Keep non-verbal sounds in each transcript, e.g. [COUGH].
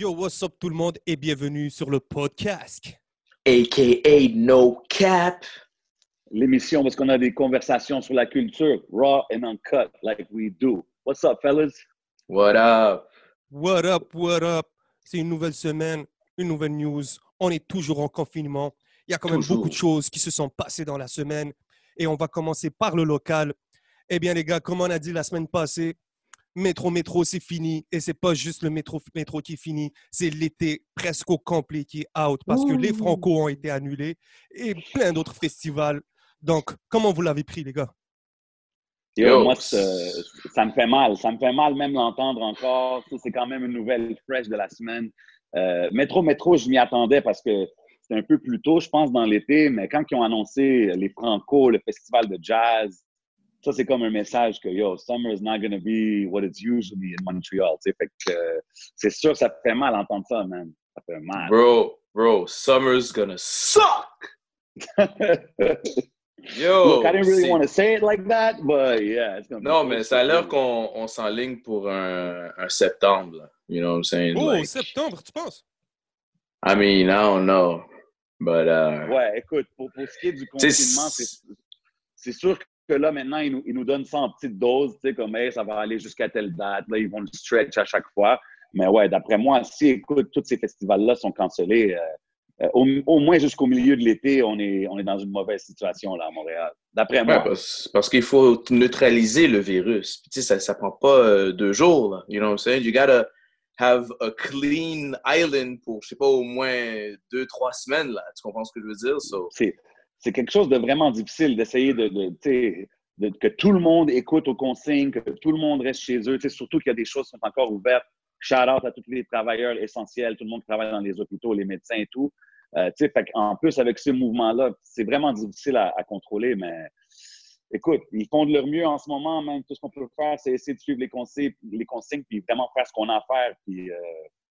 Yo, what's up tout le monde et bienvenue sur le podcast. AKA No Cap. L'émission parce qu'on a des conversations sur la culture, raw and uncut, like we do. What's up, fellas? What up? What up, what up? C'est une nouvelle semaine, une nouvelle news. On est toujours en confinement. Il y a quand même Toujours. beaucoup de choses qui se sont passées dans la semaine et on va commencer par le local. Eh bien, les gars, comme on a dit la semaine passée, métro, métro, c'est fini. Et c'est pas juste le métro, métro qui est fini, c'est l'été presque au complet qui est out parce que les. Franco ont été annulés et plein d'autres festivals. Donc, comment vous l'avez pris, les gars? Yo, moi, ça, ça me fait mal. Ça me fait mal même l'entendre encore. C'est quand même une nouvelle fresh de la semaine. Euh, métro, métro, je m'y attendais parce que c'était un peu plus tôt, je pense, dans l'été. Mais quand ils ont annoncé les Franco, le festival de jazz, ça, c'est comme un message que, yo, summer is not going to be what it's usually in Montreal. tu sais. Fait que euh, c'est sûr que ça fait mal d'entendre ça, man. Ça fait mal. Bro, bro, summer's gonna suck. [LAUGHS] Yo. Look, I didn't really want to say it like that, but yeah. It's gonna be Non, so mais ça a l'air qu'on on s'enligne pour un, un septembre. là. You know what I'm saying? Oh, Like, septembre, tu penses? I mean, I don't know. But, uh, Ouais, écoute, pour, pour ce qui est du confinement, c'est c'est sûr que là, maintenant, ils nous, ils nous donnent ça en petites doses, tu sais, comme, hey, ça va aller jusqu'à telle date. Là, ils vont le stretch à chaque fois. Mais ouais, d'après moi, si, écoute, tous ces festivals-là sont cancellés, euh, euh, au, au moins jusqu'au milieu de l'été, on est, on est dans une mauvaise situation, là, à Montréal. D'après Ouais, moi. parce, parce qu'il faut neutraliser le virus. Puis, tu sais, ça, ça prend pas euh, deux jours. Là. You know what I'm saying? You gotta have a clean island pour, je sais pas, au moins deux, trois semaines. Là. Tu comprends ce que je veux dire? So, c'est quelque chose de vraiment difficile d'essayer de, que tout le monde écoute aux consignes, que tout le monde reste chez eux. Surtout qu'il y a des choses qui sont encore ouvertes. Shout out à tous les travailleurs essentiels, tout le monde qui travaille dans les hôpitaux, les médecins et tout. Euh, en plus, avec ce mouvement-là, c'est vraiment difficile à, contrôler, mais écoute, ils font de leur mieux en ce moment. Même tout ce qu'on peut faire, c'est essayer de suivre les consignes, les puis vraiment faire ce qu'on a à faire. Puis, euh,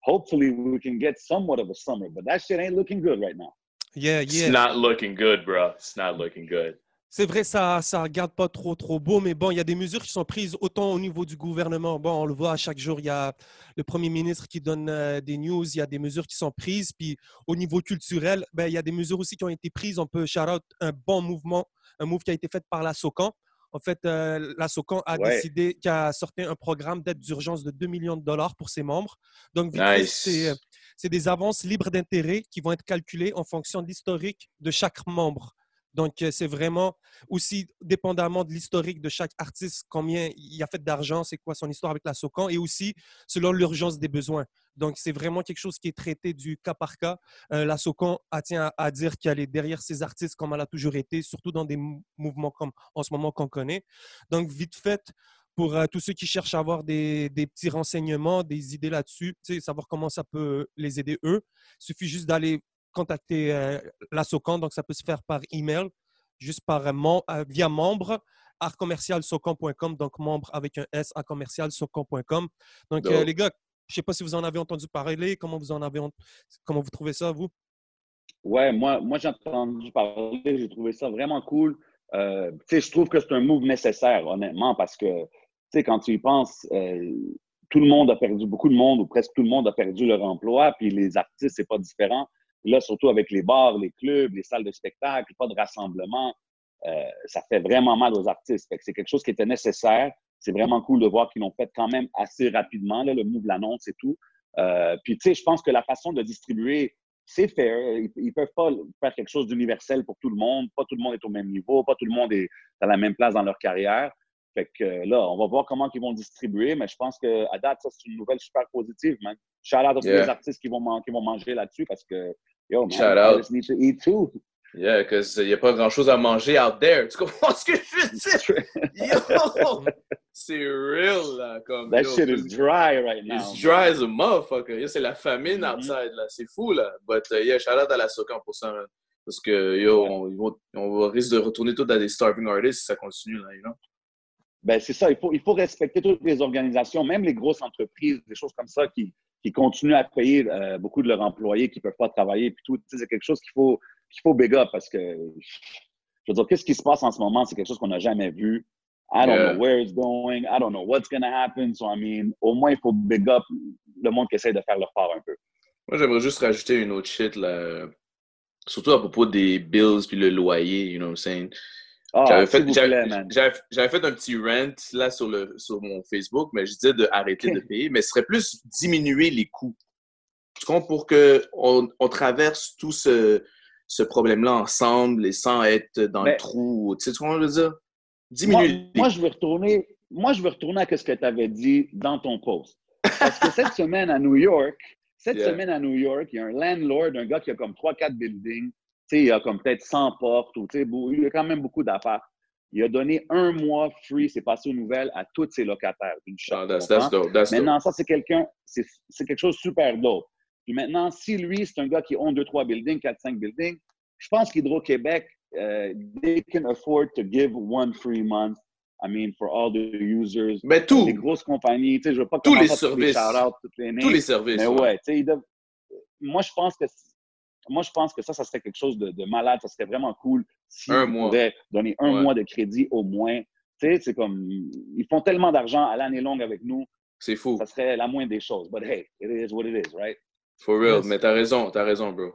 hopefully, we can get somewhat of a summer, but that shit ain't looking good right now. Yeah, it's not looking good, bro. It's not looking good. C'est vrai, ça ça regarde pas trop trop beau, mais bon, il y a des mesures qui sont prises autant au niveau du gouvernement. Bon, on le voit à chaque jour, il y a le premier ministre qui donne euh, des news, il y a des mesures qui sont prises. Puis au niveau culturel, ben, il y a des mesures aussi qui ont été prises. On peut shout out un bon mouvement, un move qui a été fait par la SOCAN. En fait, euh, la SOCAN a Ouais. décidé, qui a sorti un programme d'aide d'urgence de 2 millions de dollars pour ses membres. Donc, vite fait, Nice. c'est euh, c'est des avances libres d'intérêt qui vont être calculées en fonction de l'historique de chaque membre. Donc, euh, c'est vraiment aussi dépendamment de l'historique de chaque artiste, combien il a fait d'argent, c'est quoi son histoire avec la SOCAN, et aussi selon l'urgence des besoins. Donc, c'est vraiment quelque chose qui est traité du cas par cas. Euh, la SOCAN tient à, à dire qu'elle est derrière ces artistes comme elle a toujours été, surtout dans des mou- mouvements comme en ce moment qu'on connaît. Donc, vite fait, pour euh, tous ceux qui cherchent à avoir des, des petits renseignements, des idées là-dessus, savoir comment ça peut les aider eux, il suffit juste d'aller contacter euh, la SOCAN. Donc, ça peut se faire par email, juste par euh, euh, via membre artcommercialsocan.com, donc membre avec un S à commercialsocan.com. Donc, les gars, je ne sais pas si vous en avez entendu parler, comment vous en avez, ent- comment vous trouvez ça, vous? Ouais, moi, moi j'ai entendu parler, j'ai trouvé ça vraiment cool. Euh, tu sais, je trouve que c'est un move nécessaire, honnêtement, parce que, quand tu y penses, euh, tout le monde a perdu, beaucoup de monde, ou presque tout le monde a perdu leur emploi, puis les artistes, c'est pas différent. Là, surtout avec les bars, les clubs, les salles de spectacle, pas de rassemblement, euh, ça fait vraiment mal aux artistes. C'est quelque chose qui était nécessaire. C'est vraiment cool de voir qu'ils l'ont fait quand même assez rapidement, là, le move l'annonce et tout. Euh, puis, tu sais, je pense que la façon de distribuer, c'est fair. Ils, ils peuvent pas faire quelque chose d'universel pour tout le monde. Pas tout le monde est au même niveau. Pas tout le monde est à la même place dans leur carrière. Fait que euh, là, on va voir comment ils vont distribuer, mais je pense qu'à date, ça, c'est une nouvelle super positive, man. Shout out à tous Yeah. les artistes qui vont, man- qui vont manger là-dessus parce que, yo, man, Shout out. artists need to eat too. Yeah, because il n'y a pas grand-chose à manger out there. Tu comprends ce que je veux dire? Yo! C'est real, là. Comme, That yo, shit is dry right now. It's dry as a motherfucker. Yo, c'est la famine Mhm. outside, là. C'est fou, là. But, uh, yeah, shout out à la Socan pour ça, man. Parce que, yo, on, on va risque de retourner tout à des starving artists si ça continue, là, you know? Ben, c'est ça, il faut, il faut respecter toutes les organisations, même les grosses entreprises, des choses comme ça qui, qui continuent à payer euh, beaucoup de leurs employés qui ne peuvent pas travailler. Puis tout, c'est quelque chose qu'il faut, qu'il faut big up parce que, je veux dire, qu'est-ce qui se passe en ce moment? C'est quelque chose qu'on n'a jamais vu. I don't Yeah. know where it's going. I don't know what's going to happen. So, I mean, au moins, il faut big up le monde qui essaie de faire leur part un peu. Moi, j'aimerais juste rajouter une autre shit, là. Surtout à propos des bills puis le loyer, you know what I'm saying? Ah, J'avais fait, un petit rant là sur, le, sur mon Facebook, mais je disais d'arrêter Ok. de payer, mais ce serait plus diminuer les coûts. Tu comprends? Pour qu'on on traverse tout ce, ce problème-là ensemble et sans être dans Mais- le trou. Tu sais, ce que je veux dire? Moi, Diminuer les moi, je vais retourner, moi, je vais retourner à ce que tu avais dit dans ton post. Parce que cette [LAUGHS] semaine à New York, cette Yeah. semaine à New York, il y a un landlord, un gars qui a comme 3-4 buildings, il a comme peut-être 100 portes, ou il a quand même beaucoup d'affaires. Il a donné un mois free, c'est passé aux nouvelles, à tous ses locataires. Ah, that's, that's dope. That's dope. Maintenant, ça, c'est quelqu'un, c'est quelque chose de super dope. Puis maintenant, si lui, c'est un gars qui own 2-3 buildings, 4-5 buildings, je pense qu'Hydro-Québec, euh, they can afford to give one free month. I mean, for all the users. Mais tout, Les grosses compagnies, tu sais, je veux pas Tous les à tous services. shout-outs, toutes les tous names, les services. mais ouais. ouais, tu sais, moi, je pense que moi, je pense que ça, ça serait quelque chose de, de malade. Ça serait vraiment cool si Un on mois. pourrait donner un Ouais. mois de crédit au moins. Tu sais, c'est comme, ils font tellement d'argent à l'année longue avec nous, C'est fou. ça serait la moindre des choses. But hey, it is what it is, right? For real. Yes. Mais t'as raison, t'as raison, bro.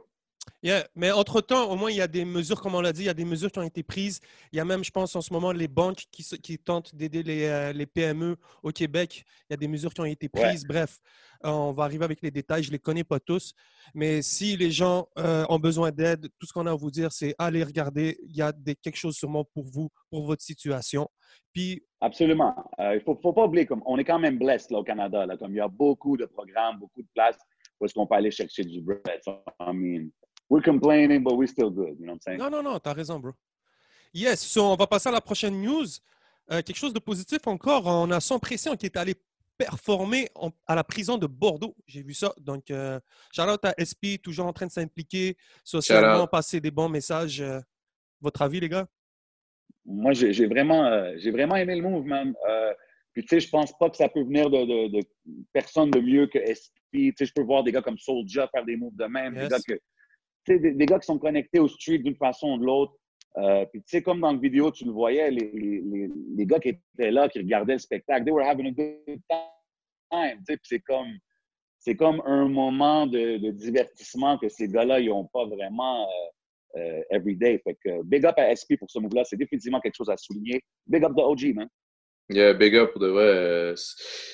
Yeah, Mais entre-temps, au moins, il y a des mesures, comme on l'a dit, il y a des mesures qui ont été prises. Il y a même, je pense, en ce moment, les banques qui, tentent d'aider les, euh, les PME au Québec. Il y a des mesures qui ont été Ouais. prises. Bref, euh, on va arriver avec les détails. Je ne les connais pas tous. Mais si les gens euh, ont besoin d'aide, tout ce qu'on a à vous dire, c'est allez regarder. Il y a des, quelque chose sûrement pour vous, pour votre situation. Puis, Absolument. Euh, il faut, faut pas oublier, comme, on est quand même blessé au Canada. Là, comme il y a beaucoup de programmes, beaucoup de places où est-ce qu'on peut aller chercher du bread. I mean, we're complaining, but we're still good. You know what I'm saying? non, non, non, tu as raison, bro. Yes, so on va passer à la prochaine news. Euh, quelque chose de positif encore. On a son Pression qui est allé performer en- à la prison de Bordeaux. J'ai vu ça. Donc, euh, shout out à SP, toujours en train de s'impliquer socialement, passer des bons messages. Euh, votre avis, les gars? Moi, j'ai vraiment, euh, j'ai vraiment aimé le move, man. Euh, puis, tu sais, je pense pas que ça peut venir de, de, de personne de mieux que SP. Tu sais, je peux voir des gars comme Soulja faire des moves de même. Des, Yes. gars que, tu des, gars qui sont connectés au street d'une façon ou de l'autre. Euh, puis, tu sais, comme dans la vidéo, tu le voyais, les, les, les, gars qui étaient là, qui regardaient le spectacle, they were having a good time. Puis c'est comme, comme un moment de, divertissement que ces gars-là, ils n'ont pas vraiment euh, euh, every day. Fait que big up à SP pour ce move-là. C'est définitivement quelque chose à souligner. Big up de OG, man. Yeah, big up pour de vrai. euh,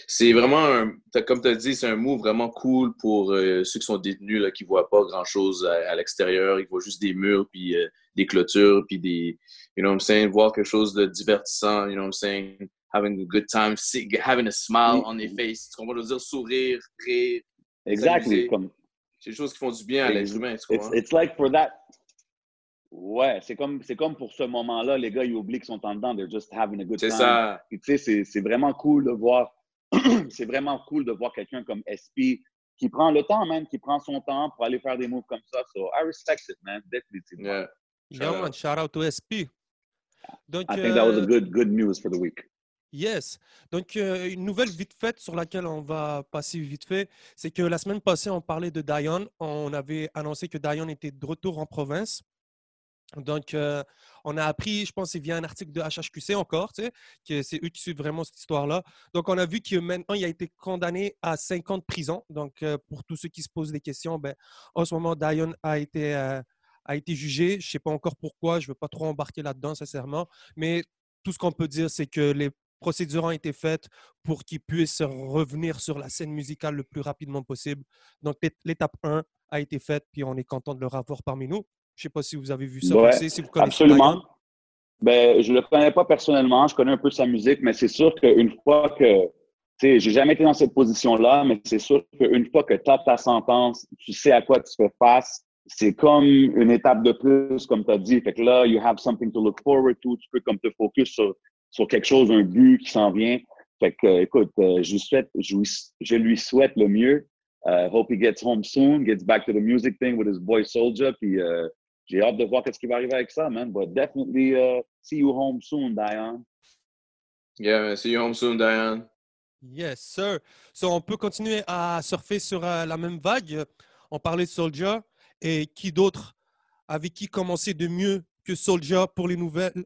C'est vraiment, un, comme tu as dit, c'est un move vraiment cool pour euh, ceux qui sont détenus, là, qui ne voient pas grand-chose à, à l'extérieur. Ils voient juste des murs, puis euh, des clôtures, puis des, you know what I'm saying, voir quelque chose de divertissant, you know what I'm saying, having a good time, see- having a smile on their face. Tu comprends? Je veux dire, sourire, rire. Exactly. C'est des choses qui font du bien à l'être humain, tu it's, it's like for that. Ouais, c'est comme, c'est comme pour ce moment-là, les gars, ils oublient qu'ils sont en dedans. They're just having a good C'est time. ça. Puis, tu sais, c'est- c'est vraiment cool de voir, [CLEARS THROAT] c'est vraiment cool de voir quelqu'un comme SP qui prend le temps, man, qui prend son temps pour aller faire des moves comme ça. So, I respect it, man, définitivement. Yeah. Yeah, Shout man, shout out to SP. Donc, I think that was a euh, good, good news for the week. Yes. Donc, euh, une nouvelle vite faite sur laquelle on va passer vite fait, c'est que la semaine passée, on parlait de Dion. On avait annoncé que Dion était de retour en province. Donc, euh, on a appris, je pense, c'est via un article de HHQC encore, que c'est eux qui suivent vraiment cette histoire-là. Donc, on a vu que maintenant, il a été condamné à 5 ans de prison. Donc, euh, pour tous ceux qui se posent des questions, ben, en ce moment, Dion a été, euh, a été jugé. Je ne sais pas encore pourquoi, je ne veux pas trop embarquer là-dedans, sincèrement. Mais tout ce qu'on peut dire, c'est que les procédures ont été faites pour qu'il puisse revenir sur la scène musicale le plus rapidement possible. Donc, l'é- l'étape 1 a été faite, puis on est content de le revoir parmi nous. Je ne sais pas si vous avez vu ça Ouais, passer, si vous connaissez Absolument. Ben, je le connais pas personnellement, je connais un peu sa musique, mais c'est sûr qu'une fois que, tu sais, j'ai jamais été dans cette position-là, mais c'est sûr qu'une fois que tu as ta sentence, tu sais à quoi tu fais face, c'est comme une étape de plus, comme tu as dit. Fait que là, you have something to look forward to, tu peux comme te focus sur, sur quelque chose, un but qui s'en vient. Fait que, euh, écoute, euh, je, lui souhaite, je, lui- je lui souhaite le mieux. Uh, hope he gets home soon, gets back to the music thing with his boy Soldier, puis euh, j'ai hâte de voir qu'est-ce qui va arriver avec ça, man. But definitely uh, see you home soon, Dion. Yeah, man. See you home soon, Diane. Yes, sir. So, on peut continuer à surfer sur euh, la même vague. On parlait de Soulja et qui d'autre avec qui commencer de mieux que Soulja pour les nouvelles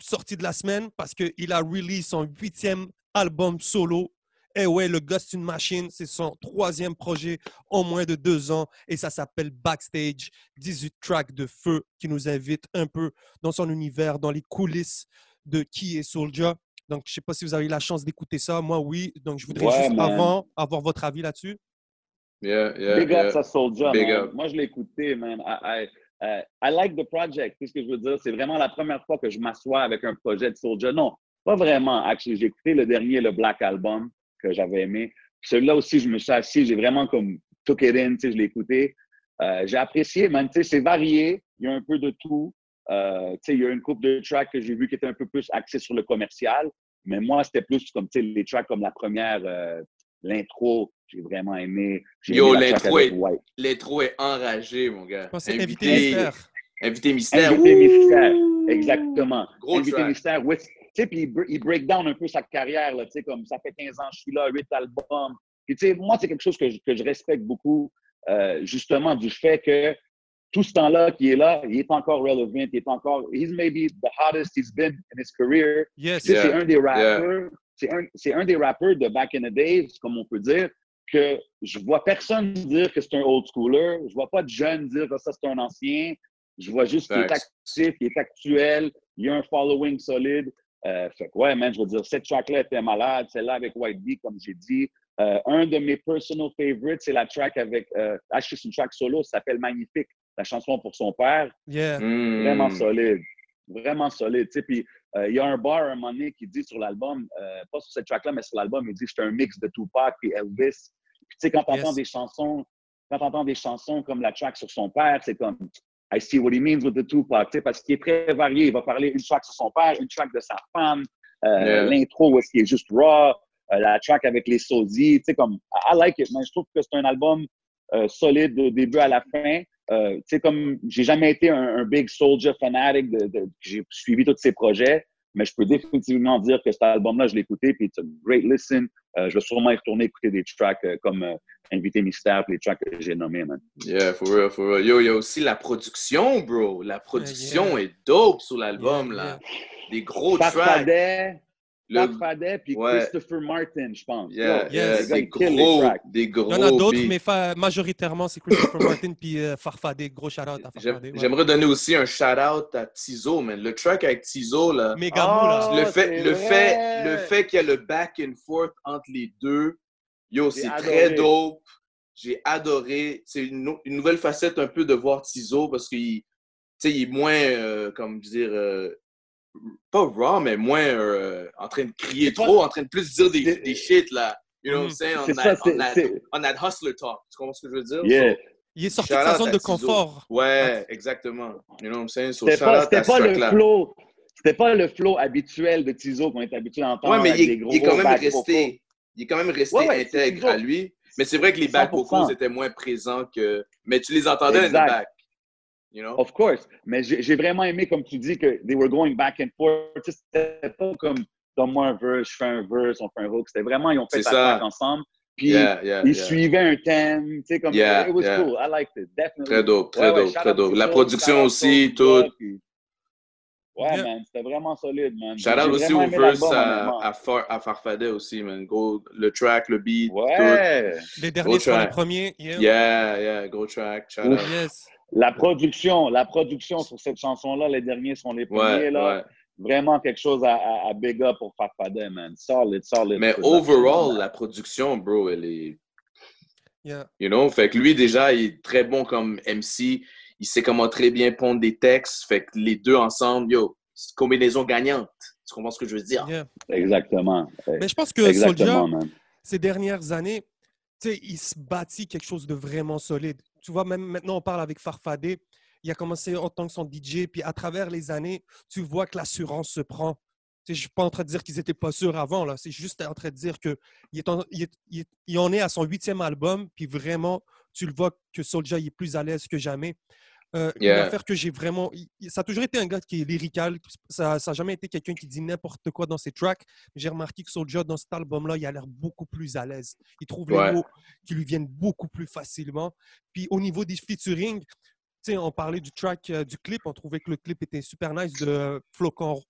sorties de la semaine? Parce qu'il a release son huitième album solo Eh ouais, le gars, c'est une machine. C'est son troisième projet en moins de deux ans et ça s'appelle Backstage. 18 tracks de feu qui nous invitent un peu dans son univers, dans les coulisses de qui est Soulja. Donc, je ne sais pas si vous avez eu la chance d'écouter ça. Moi, oui. Donc, je voudrais Ouais, juste man. avant avoir votre avis là-dessus. Yeah, yeah, Big yeah. up Big man. up. Moi, je l'ai écouté, man. I, I, uh, I like the project. C'est ce que je veux dire? C'est vraiment la première fois que je m'assois avec un projet de Soulja. Non, pas vraiment. Actually, j'ai écouté le dernier, le Black Album, que j'avais aimé. Celui-là aussi, je me suis assis. J'ai vraiment comme took it in, tu sais, je l'ai écouté. Euh, j'ai apprécié, man. Tu sais, c'est varié. Il y a un peu de tout. Euh, tu sais, il y a une couple de tracks que j'ai vu qui étaient un peu plus axés sur le commercial. Mais moi, c'était plus comme, tu sais, les tracks comme la première, euh, l'intro, j'ai vraiment aimé. J'ai Yo, l'intro est- est enragé, mon gars. C'est invité mystère. Invité mystère. Invité mystère. Exactement. Gros Invité track. mystère, oui. Tu sais, puis il, br- il break down un peu sa carrière, là, tu sais, comme ça fait 15 ans que je suis là, 8 albums. Puis, tu sais, moi, c'est quelque chose que je, que je respecte beaucoup, euh, justement, du fait que tout ce temps-là qui est là, il est encore relevant, il est encore, he's maybe the hottest he's been in his career. Yes. Yeah. C'est un des rappeurs, c'est un, c'est un des rappeurs de back in the days, comme on peut dire, que je vois personne dire que c'est un old schooler, je vois pas de jeunes dire que ça c'est un ancien, je vois juste qu'il est actif, qu'il est actuel, il y a un following solide. Euh, fait que ouais, man, je veux dire, cette track-là était malade, celle-là avec White Bee, comme j'ai dit. Euh, un de mes personal favorites, c'est la track avec, euh, ah, c'est une track solo, ça s'appelle Magnifique, la chanson pour son père. Yeah. Mm. Vraiment solide. Vraiment solide. Tu sais, Puis euh, il y a un bar à un moment donné qui dit sur l'album, euh, pas sur cette track-là, mais sur l'album, il dit que c'est un mix de Tupac et Elvis. Puis tu sais, quand tu entends Yes. des chansons, quand tu entends des chansons comme la track sur son père, c'est comme I see what he means with the Tupac, tu sais, parce qu'il est très varié. Il va parler une track sur son père, une track de sa femme, euh, Yeah. l'intro où est-ce qu'il est juste raw, euh, la track avec les sosies, tu sais, comme I like it, man. Je trouve que c'est un album euh, solide du début à la fin. Euh, tu sais, comme j'ai jamais été un, un big Soldier fanatic, de, de- j'ai suivi tous ses projets, mais je peux définitivement dire que cet album-là, je l'ai écouté, puis it's a great listen. Euh, je vais sûrement y retourner écouter des tracks euh, comme euh, Invité Mystère, puis les tracks que j'ai nommés, man. Yeah, for real, for real. Yo, il y a aussi la production, bro. La production est dope sur l'album, Yeah, là. Des gros tracks. Pat Fadet, puis Ouais. Christopher Martin, je pense. Yeah, Yo, yeah, des gros, tracks. des gros Il y en a d'autres, mais fa- majoritairement, c'est Christopher Martin puis euh, Farfadé. Gros shout-out à ouais. J'aimerais donner aussi un shout-out à Tizo, man. Le track avec Tizo, là. Méga Ah, là. le fait, le vrai. fait, le fait qu'il y a le back and forth entre les deux, yo, c'est très dope. J'ai adoré. C'est une, nou- une nouvelle facette un peu de voir Tizo parce qu'il, tu sais, il est moins, euh, comme dire, euh, pas raw, mais moins euh, en train de crier pas- trop, en train de plus dire des, des shit, là. You know what I'm Mhm. saying? On ça, a hustler talk. Tu comprends ce que je veux dire? Yeah. So, Il est sorti de sa zone de confort. ouais, exactement. You know what I'm saying? So, C'était pas, le flow. C'était pas le flow habituel de Tizo qu'on est habitué à entendre. Ouais, mais avec il des est, gros il est quand même resté. Il est quand même resté Ouais, ouais, c'est intègre à lui. Mais c'est vrai que les back 100%. vocals étaient moins présents que. Mais tu les entendais Exact. back. You know? Of course. Mais j'ai vraiment aimé, comme tu dis, que they were going back and forth. C'était pas comme donne-moi un verse, je fais un verse, on fait un hook. C'était vraiment, ils ont fait ça ensemble. Puis Yeah, yeah, ils yeah. suivaient un thème. Tu sais, comme Yeah, it was yeah. cool. I liked it. Definitely. Très dope, très Ouais, dope, très dope. La production aussi, tout. puis- Ouais, Yeah. man, c'était vraiment solide, man. Shout out aussi au verse à, à, Far- à Farfadet aussi, man. Go, le track, le beat, Ouais. Les derniers sont les premiers. tout. Yeah. Yeah, yeah, gros track. Shout out. Yes. La production, la production sur cette chanson-là, les derniers sont les premiers, Ouais, là. ouais. Vraiment quelque chose à, à, à big up pour Farfadet, man. Solid, solid. Mais overall, la production, bro, elle est Yeah. You know? Fait que lui, déjà, il est très bon comme MC. Il sait comment très bien pondre des textes. Fait que les deux ensemble, yo, c'est une combinaison gagnante. Tu comprends ce que je veux dire? Yeah. Exactement. Mais je pense que man. ces dernières années, tu sais, il se bâtit quelque chose de vraiment solide. Tu vois, même maintenant, on parle avec Farfadé. Il a commencé en tant que son DJ, puis à travers les années, tu vois que l'assurance se prend. Je ne suis pas en train de dire qu'ils n'étaient pas sûrs avant. C'est juste en train de dire qu'il en, il est- en à son huitième album, puis vraiment, tu le vois que il est plus à l'aise que jamais. Euh, Une Yeah. affaire que j'ai vraiment. Ça a toujours été un gars qui est lyrical. Ça n'a jamais été quelqu'un qui dit n'importe quoi dans ses tracks. J'ai remarqué que Soulja, dans cet album-là, il a l'air beaucoup plus à l'aise. Il trouve Ouais. les mots qui lui viennent beaucoup plus facilement. Puis au niveau des featuring, tu sais, on parlait du track, euh, du clip. On trouvait que le clip était super nice de Flocon,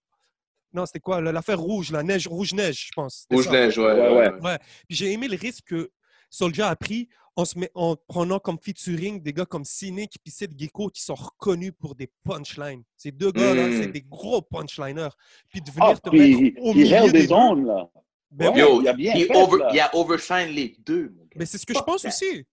Non, c'était quoi? L'affaire rouge, la neige, rouge-neige, je pense. C'était Rouge ça? Neige, ouais. Ouais, ouais, ouais. ouais. Ouais. Puis j'ai aimé le risque que Soldier a pris en, se met- en prenant comme featuring des gars comme Cynic puis Sid Gecko qui sont reconnus pour des punchlines. Ces deux gars-là, Mm. c'est des gros punchliners. Puis de venir Ah, te puis mettre au il milieu des deux, own, là. ben Ouais. Yo, il a bien il, fait, over- là. il a overshine les deux, mon gars. Ben, c'est ce que je pense aussi.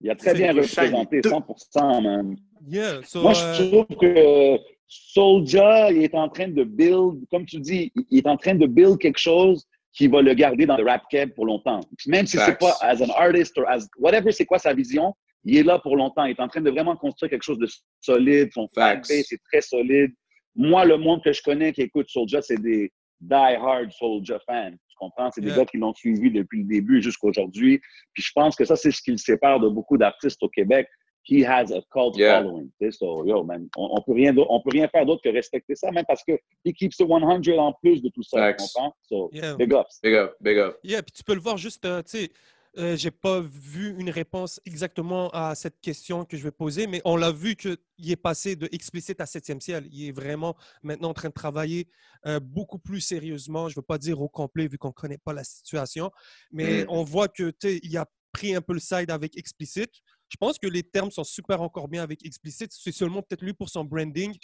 Il a très bien représenté, shiny 100%, man. Yeah. So, Moi, euh, je trouve que Soulja, il est en train de build, comme tu dis, il est en train de build quelque chose qui va le garder dans le rap cab pour longtemps. Puis Même si c'est pas as an artist or as whatever, c'est quoi sa vision, il est là pour longtemps. Il est en train de vraiment construire quelque chose de solide. Son Facts. fanbase est très solide. Moi, le monde que je connais qui écoute Soulja, c'est des die-hard Soulja fans. Tu comprends? C'est des Yeah. gars qui l'ont suivi depuis le début jusqu'à aujourd'hui. Puis je pense que ça, c'est ce qui le sépare de beaucoup d'artistes au Québec. He has a cult Yeah. following. So, yo, man, on, on peut rien, on peut rien faire d'autre que respecter ça, même parce que he keeps it 100 en plus de tout ça. Tu Facts. comprends? So, yeah. big ups. Big up, big up. Yeah, puis tu peux le voir juste, euh, tu sais, euh, j'ai pas vu une réponse exactement à cette question que je vais poser, mais on l'a vu qu'il est passé de explicite à septième ciel. Il est vraiment maintenant en train de travailler euh, beaucoup plus sérieusement. Je veux pas dire au complet vu qu'on connaît pas la situation, mais Mm. on voit que, il a pris un peu le side avec explicite. Je pense que les termes sont super encore bien avec explicite. C'est seulement peut-être lui pour son branding.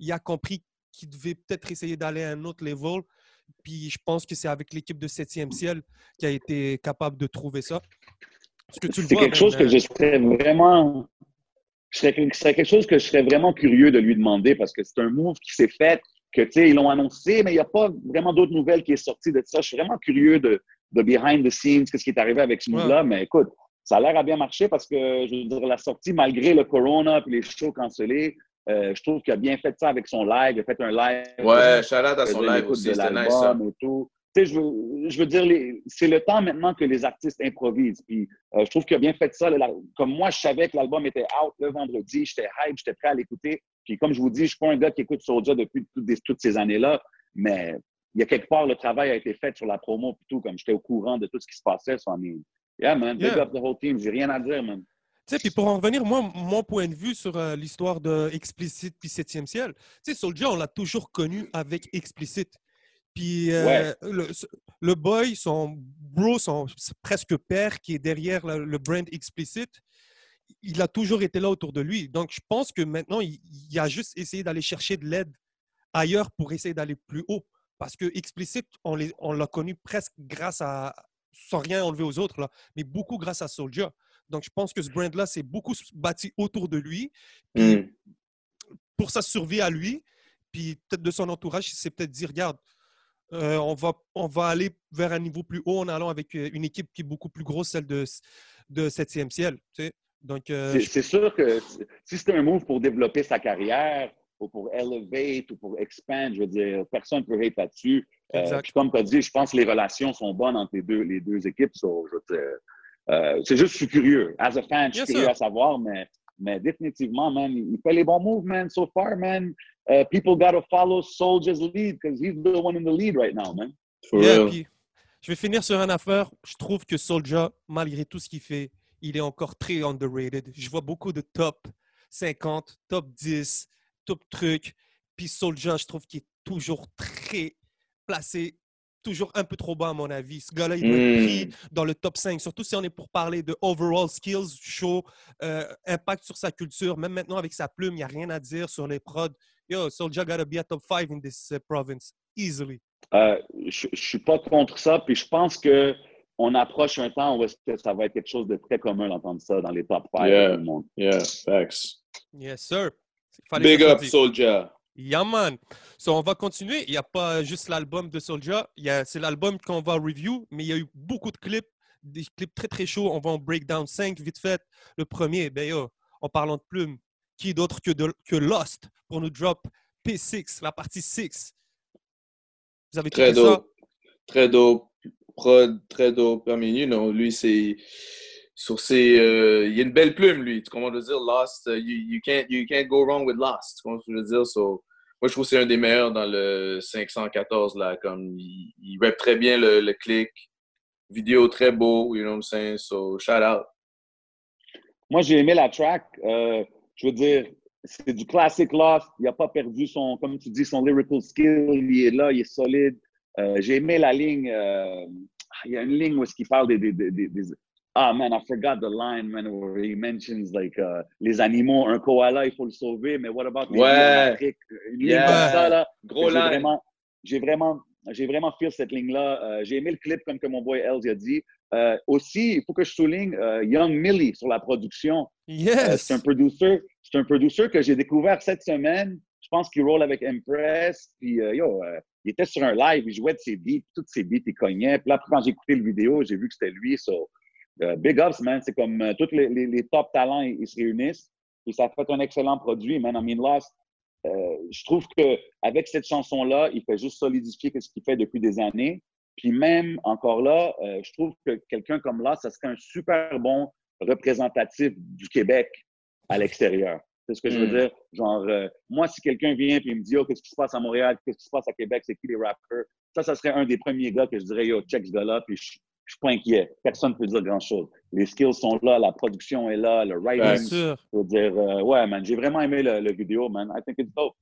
Il a compris qu'il devait peut-être essayer d'aller à un autre level. Puis je pense que c'est avec l'équipe de 7e ciel qui a été capable de trouver ça. Parce que tu le C'est vois, quelque chose man, que je serais vraiment. Je serais, ce serait quelque chose que je serais vraiment curieux de lui demander parce que c'est un move qui s'est fait, que tu sais, ils l'ont annoncé, mais il n'y a pas vraiment d'autres nouvelles qui est sorties de ça. Je suis vraiment curieux de, de behind the scenes, qu'est-ce qui est arrivé avec ce Ouais. move-là. Mais écoute, ça a l'air à bien marcher parce que, je veux dire, la sortie, malgré le corona et les shows cancellés, euh, je trouve qu'il a bien fait ça avec son live. Il a fait un live. Ouais, out à son live aussi, de c'était nice ça. et tout. Tu sais, je veux, je veux dire, les- c'est le temps maintenant que les artistes improvisent. Puis, euh, je trouve qu'il a bien fait ça. là. comme moi, je savais que l'album était out le vendredi, j'étais hype, j'étais prêt à l'écouter. Puis, comme je vous dis, je suis pas un gars qui écoute Soulja depuis toutes, des- toutes ces années-là, mais il y a quelque part, le travail a été fait sur la promo tout, comme j'étais au courant de tout ce qui se passait. Mean, yeah, man, big Yeah. up the whole team. J'ai rien à dire, man. Tu sais, puis pour en revenir, moi, mon point de vue sur euh, l'histoire de Explicit puis 7e ciel, tu sais, Soulja, on l'a toujours connu avec Explicit. Puis euh, Ouais. le, le boy, son bro, son presque père qui est derrière le, le brand Explicit, il a toujours été là autour de lui. Donc, je pense que maintenant, il, il a juste essayé d'aller chercher de l'aide ailleurs pour essayer d'aller plus haut. Parce que Explicit, on l'a connu presque grâce à, sans rien enlever aux autres, là, mais beaucoup grâce à Soulja. Donc, je pense que ce brand-là, c'est beaucoup bâti autour de lui. Puis, Mm. pour sa survie à lui, puis peut-être de son entourage, c'est peut-être dire, regarde, euh, on, va, on va aller vers un niveau plus haut en allant avec euh, une équipe qui est beaucoup plus grosse, celle de, de 7e ciel. tu sais. Donc, euh, C'est- je- C'est sûr que si c'était un move pour développer sa carrière ou pour elevate ou pour expand, je veux dire, personne ne peut être là-dessus. Euh, Exact. puis comme tu as dit, je pense que les relations sont bonnes entre les deux, les deux équipes. So, euh, c'est juste, je suis curieux. As a fan, je suis curieux à savoir, mais, mais définitivement, man, il fait les bons moves, man. So far, man, uh, people gotta follow Soldier's lead because he's the one in the lead right now, man. For Yeah, real. puis je vais finir sur une affaire. Je trouve que Soulja, malgré tout ce qu'il fait, il est encore très underrated. Je vois beaucoup de top 50, top 10, top trucs. Puis Soulja, je trouve qu'il est toujours très placé, toujours un peu trop bas à mon avis. Ce gars-là, il doit être pris Mm. dans le top 5, surtout si on est pour parler de overall skills show, euh, impact sur sa culture. Même maintenant, avec sa plume, il n'y a rien à dire sur les prods. Yo, Soulja gotta be a top 5 in this uh, province, easily. Euh, je ne suis pas contre ça, puis je pense que on approche un temps où est-ce que ça va être quelque chose de très commun d'entendre ça dans les top 5 Yeah. du monde. Yeah, facts. Yes, sir. Big up. Soldier. Yeah, man. So, on va continuer. Il n'y a pas juste l'album de a- C'est l'album qu'on va review, mais il y a eu beaucoup de clips, des clips très, très chauds. On va en break down 5 vite fait. Le premier, ben yo, en parlant de plumes, qui d'autre que, de- que Lost pour nous drop P6, la partie 6. Vous avez Très checké ça? dope. Très dope. Prod, très dope. I mean, you know, lui, c'est. Sur ses. euh, il a une belle plume, lui. Tu comprends je veux dire? Lost, uh, you, you, can't, you can't go wrong with Lost. Tu comprends je veux dire? So, moi, je trouve que c'est un des meilleurs dans le 514, là. Comme, il, il très bien le, le clic. Vidéo très beau, you know what I'm saying? So, shout out. Moi, j'ai aimé la track. Euh, je veux dire, c'est du classic Lost. Il n'a pas perdu son, comme tu dis, son lyrical skill. Il est là, il est solide. Euh, j'ai aimé la ligne. Euh, il y a une ligne où il parle des, des, des, des, Ah man, I forgot the line, man, where he mentions like uh, les animaux, un koala, il faut le sauver, mais what about ouais. Une ligne comme ça, là. Gros J'ai vraiment, j'ai vraiment, j'ai vraiment feel cette ligne-là. Euh, j'ai aimé le clip, comme que mon boy Els a dit. Euh, aussi, il faut que je souligne euh, Young Millie sur la production. Yes! c'est un producer, c'est un producer que j'ai découvert cette semaine. Je pense qu'il roule avec Impress. Puis, yo, il était sur un live, il jouait de ses beats, toutes ses beats, il cognait. Puis là, quand j'ai écouté le vidéo, j'ai vu que c'était lui. So, big ups, man. C'est comme tous les, les, top talents, ils, se réunissent. Et ça fait un excellent produit, man. I mean, Lost, euh, je trouve qu'avec cette chanson-là, il fait juste solidifier ce qu'il fait depuis des années. Puis même encore là, euh, je trouve que quelqu'un comme là, ça serait un super bon représentatif du Québec à l'extérieur. C'est ce que je veux hmm. dire. Genre, euh, moi, si quelqu'un vient et me dit, oh, qu'est-ce qui se passe à Montréal, qu'est-ce qui se passe à Québec, c'est qui les rappeurs, ça, ça serait un des premiers gars que je dirais, yo, check ce gars-là, puis je, je suis pas inquiet. Personne ne peut dire grand-chose. Les skills sont là, la production est là, le writing. Bien sûr. Je dire, euh, ouais, man, j'ai vraiment aimé le, vidéo, man. I think it's dope.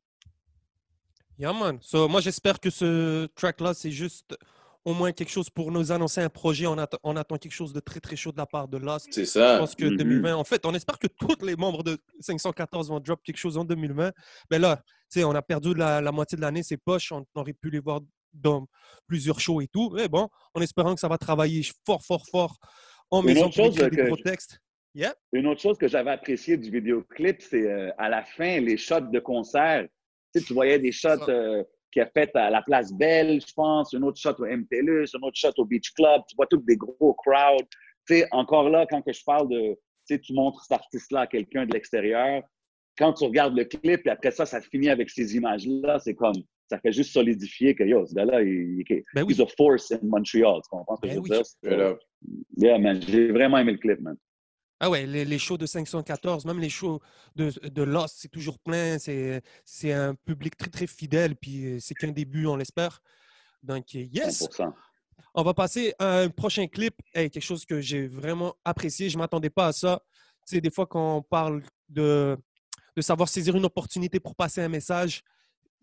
Yeah, man. So, moi, j'espère que ce track-là, c'est juste au moins quelque chose pour nous annoncer un projet. On, on, attend quelque chose de très, très chaud de la part de Lost. C'est ça. Je pense que 2020, mm-hmm. en fait, on espère que tous les membres de 514 vont drop quelque chose en 2020. Mais là, tu sais, on a perdu la, la moitié de l'année, c'est poche. On aurait pu les voir dans plusieurs shows et tout. Mais bon, en espérant que ça va travailler fort, fort, fort en maison pour écrire des gros textes. Une autre chose que j'avais apprécié du vidéoclip, c'est euh, à la fin, les shots de concert. Tu, sais, tu voyais des shots euh, qu'il a fait à la Place Belle, je pense, une autre shot au MTLUS, un autre shot au Beach Club. Tu vois tous des gros crowds. Tu sais, encore là, quand que je parle de, tu sais, tu montres cet artiste-là à quelqu'un de l'extérieur, quand tu regardes le clip et après ça, ça finit avec ces images-là, c'est comme, ça fait juste solidifier que yo, ce gars-là, il, il ben a force in Montreal. Tu comprends ce que ben je veux dire? Yeah, man, j'ai vraiment aimé le clip, man. Ah ouais, les, les, shows de 514, même les shows de, de Lost, c'est toujours plein. C'est un public très, très fidèle. Puis euh, c'est qu'un début, on l'espère. Donc, yes! 100%. On va passer à un prochain clip. quelque chose que j'ai vraiment apprécié. Je ne m'attendais pas à ça. Tu sais, des fois, quand on parle de, de savoir saisir une opportunité pour passer un message,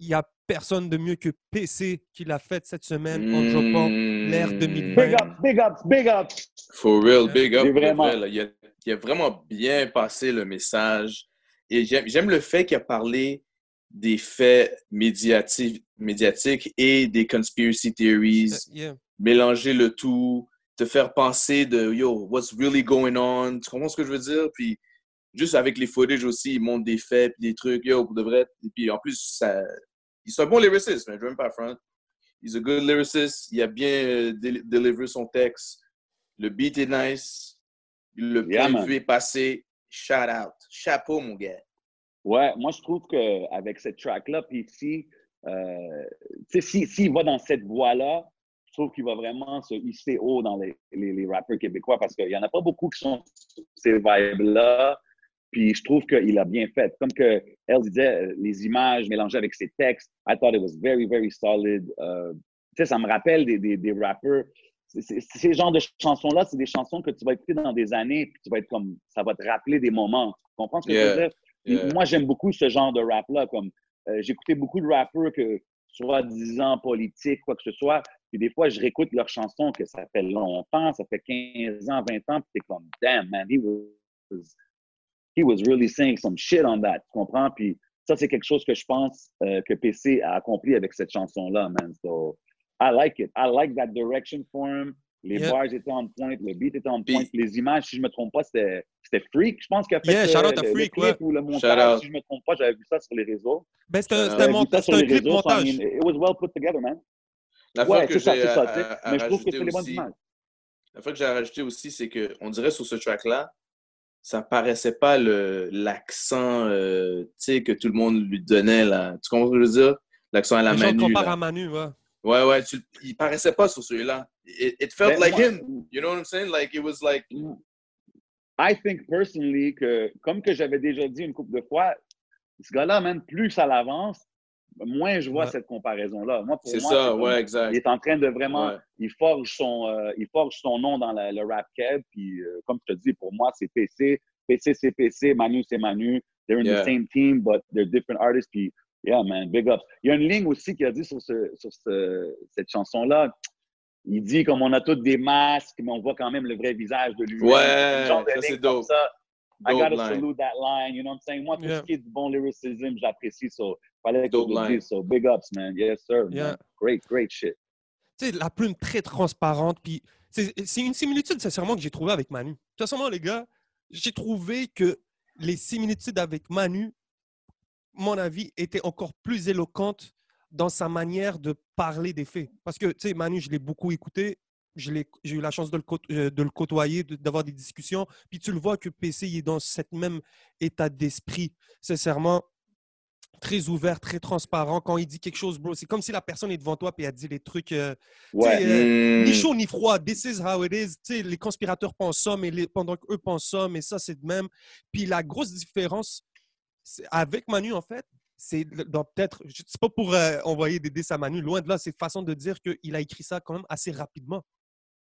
il n'y a personne de mieux que PC qui l'a fait cette semaine en droppant l'ère 2020. Big up, big up, big up. For real, big up. Il, a, vraiment bien passé le message. Et j'aime le fait qu'il a parlé des faits médiatiques, médiatiques et des conspiracy theories. Mélanger le tout, te faire penser de yo, what's really going on? Tu comprends ce que je veux dire? Puis juste avec les footage aussi, il montre des faits puis des trucs, yo, pour de vrai. Et puis en plus, ça, c'est un bon lyriciste, mais je même pas front. He's a good lyricist. Il a bien euh, délivré son texte. Le beat est nice. Le yeah, est passé. Shout out. Chapeau, mon gars. Ouais, moi, je trouve qu'avec cette track-là, puis ici, euh, s'il si, va dans cette voie-là, je trouve qu'il va vraiment se hisser haut dans les, les, les rappeurs québécois parce qu'il n'y en a pas beaucoup qui sont ces vibes-là. Puis je trouve qu'il a bien fait. Comme que elle disait, euh, les images mélangées avec ses textes, I thought it was very, very solid. Euh, tu sais, ça me rappelle des, des, des rappeurs. Ces genres de chansons-là, c'est des chansons que tu vas écouter dans des années, puis tu vas être comme, ça va te rappeler des moments. Tu comprends ce que je veux dire? Moi, j'aime beaucoup ce genre de rap-là. Comme euh, j'écoutais beaucoup de rappeurs que, soit disant politique, quoi que ce soit, puis des fois, je réécoute leurs chansons que ça fait longtemps, ça fait 15 ans, 20 ans, puis t'es comme, damn, man, he was he was really saying some shit on that. Tu comprends? Puis ça, c'est quelque chose que je pense euh, que PC a accompli avec cette chanson-là, man. So, I like it. I like that direction for him. Les bars étaient en point, le beat était en point. Les images, si je ne me trompe pas, c'était Freak, je pense qu'il a fait yeah, shout out le, Freak, le clip ouais. ou le montage. Si je ne me trompe pas, j'avais vu ça sur les réseaux. Ben, c'était un, montage, un clip réseaux, montage. So, I mean, it was well put together, man. La fois ouais, que j'ai ça, ça, Mais je trouve que c'est les bonnes images. La fois que j'ai rajouté aussi, c'est qu'on dirait sur ce track-là, ça paraissait pas l'accent euh, que tout le monde lui donnait. Là. Tu comprends ce que je veux dire? L'accent à la Les Manu. Gens à Manu, ouais. Ouais, ouais. Tu, il paraissait pas sur celui-là. It, it, felt ben, like moi, him. You know what I'm saying? Like, it was like... I think personally que, comme que j'avais déjà dit une couple de fois, ce gars-là, même plus ça l'avance, moins je vois cette comparaison-là. Moi, c'est ça, ouais, exact. Il est en train de vraiment, il, forge son, euh, il forge son nom dans le rap keb. Puis, euh, comme je te dis, pour moi, c'est PC. PC, c'est PC. Manu, c'est Manu. they're in Yeah. the same team, but they're different artists. Puis, yeah, man, big ups. Il y a une ligne aussi qu'il a dit sur, ce, sur ce- cette chanson-là. Il dit comme on a tous des masques, mais on voit quand même le vrai visage de lui. Ouais, ça, c'est dope. Ça. I gotta line. salute that line, you know what I'm saying? Moi, tout Yeah. ce qui est du bon lyricism, j'apprécie ça. Fallait que dise, so big ups, man. Yes, sir, Yeah. man. Great, great shit. tu sais, la plume très transparente. Puis c'est c'est une similitude, sincèrement, que j'ai trouvée avec Manu. De toute façon, les gars, j'ai trouvé que les similitudes avec Manu, mon avis, étaient encore plus éloquentes dans sa manière de parler des faits. Parce que, tu sais, Manu, je l'ai beaucoup écouté. je l'ai- J'ai eu la chance de le, euh, de le côtoyer, de- d'avoir des discussions. Puis tu le vois que PC il est dans cet même état d'esprit. Sincèrement, très ouvert, très transparent. Quand il dit quelque chose, bro, c'est comme si la personne est devant toi et elle dit les trucs. euh, Ouais. Euh, ni Hmm. chaud ni froid. This is how it is. Tu sais, les conspirateurs pensent ça, mais les- pendant qu'eux pensent ça, mais ça, c'est de même. Puis la grosse différence c'est- avec Manu, en fait, c'est peut-être, sais pas pour euh, envoyer des dés à Manu, loin de là, c'est façon de dire qu'il a écrit ça quand même assez rapidement.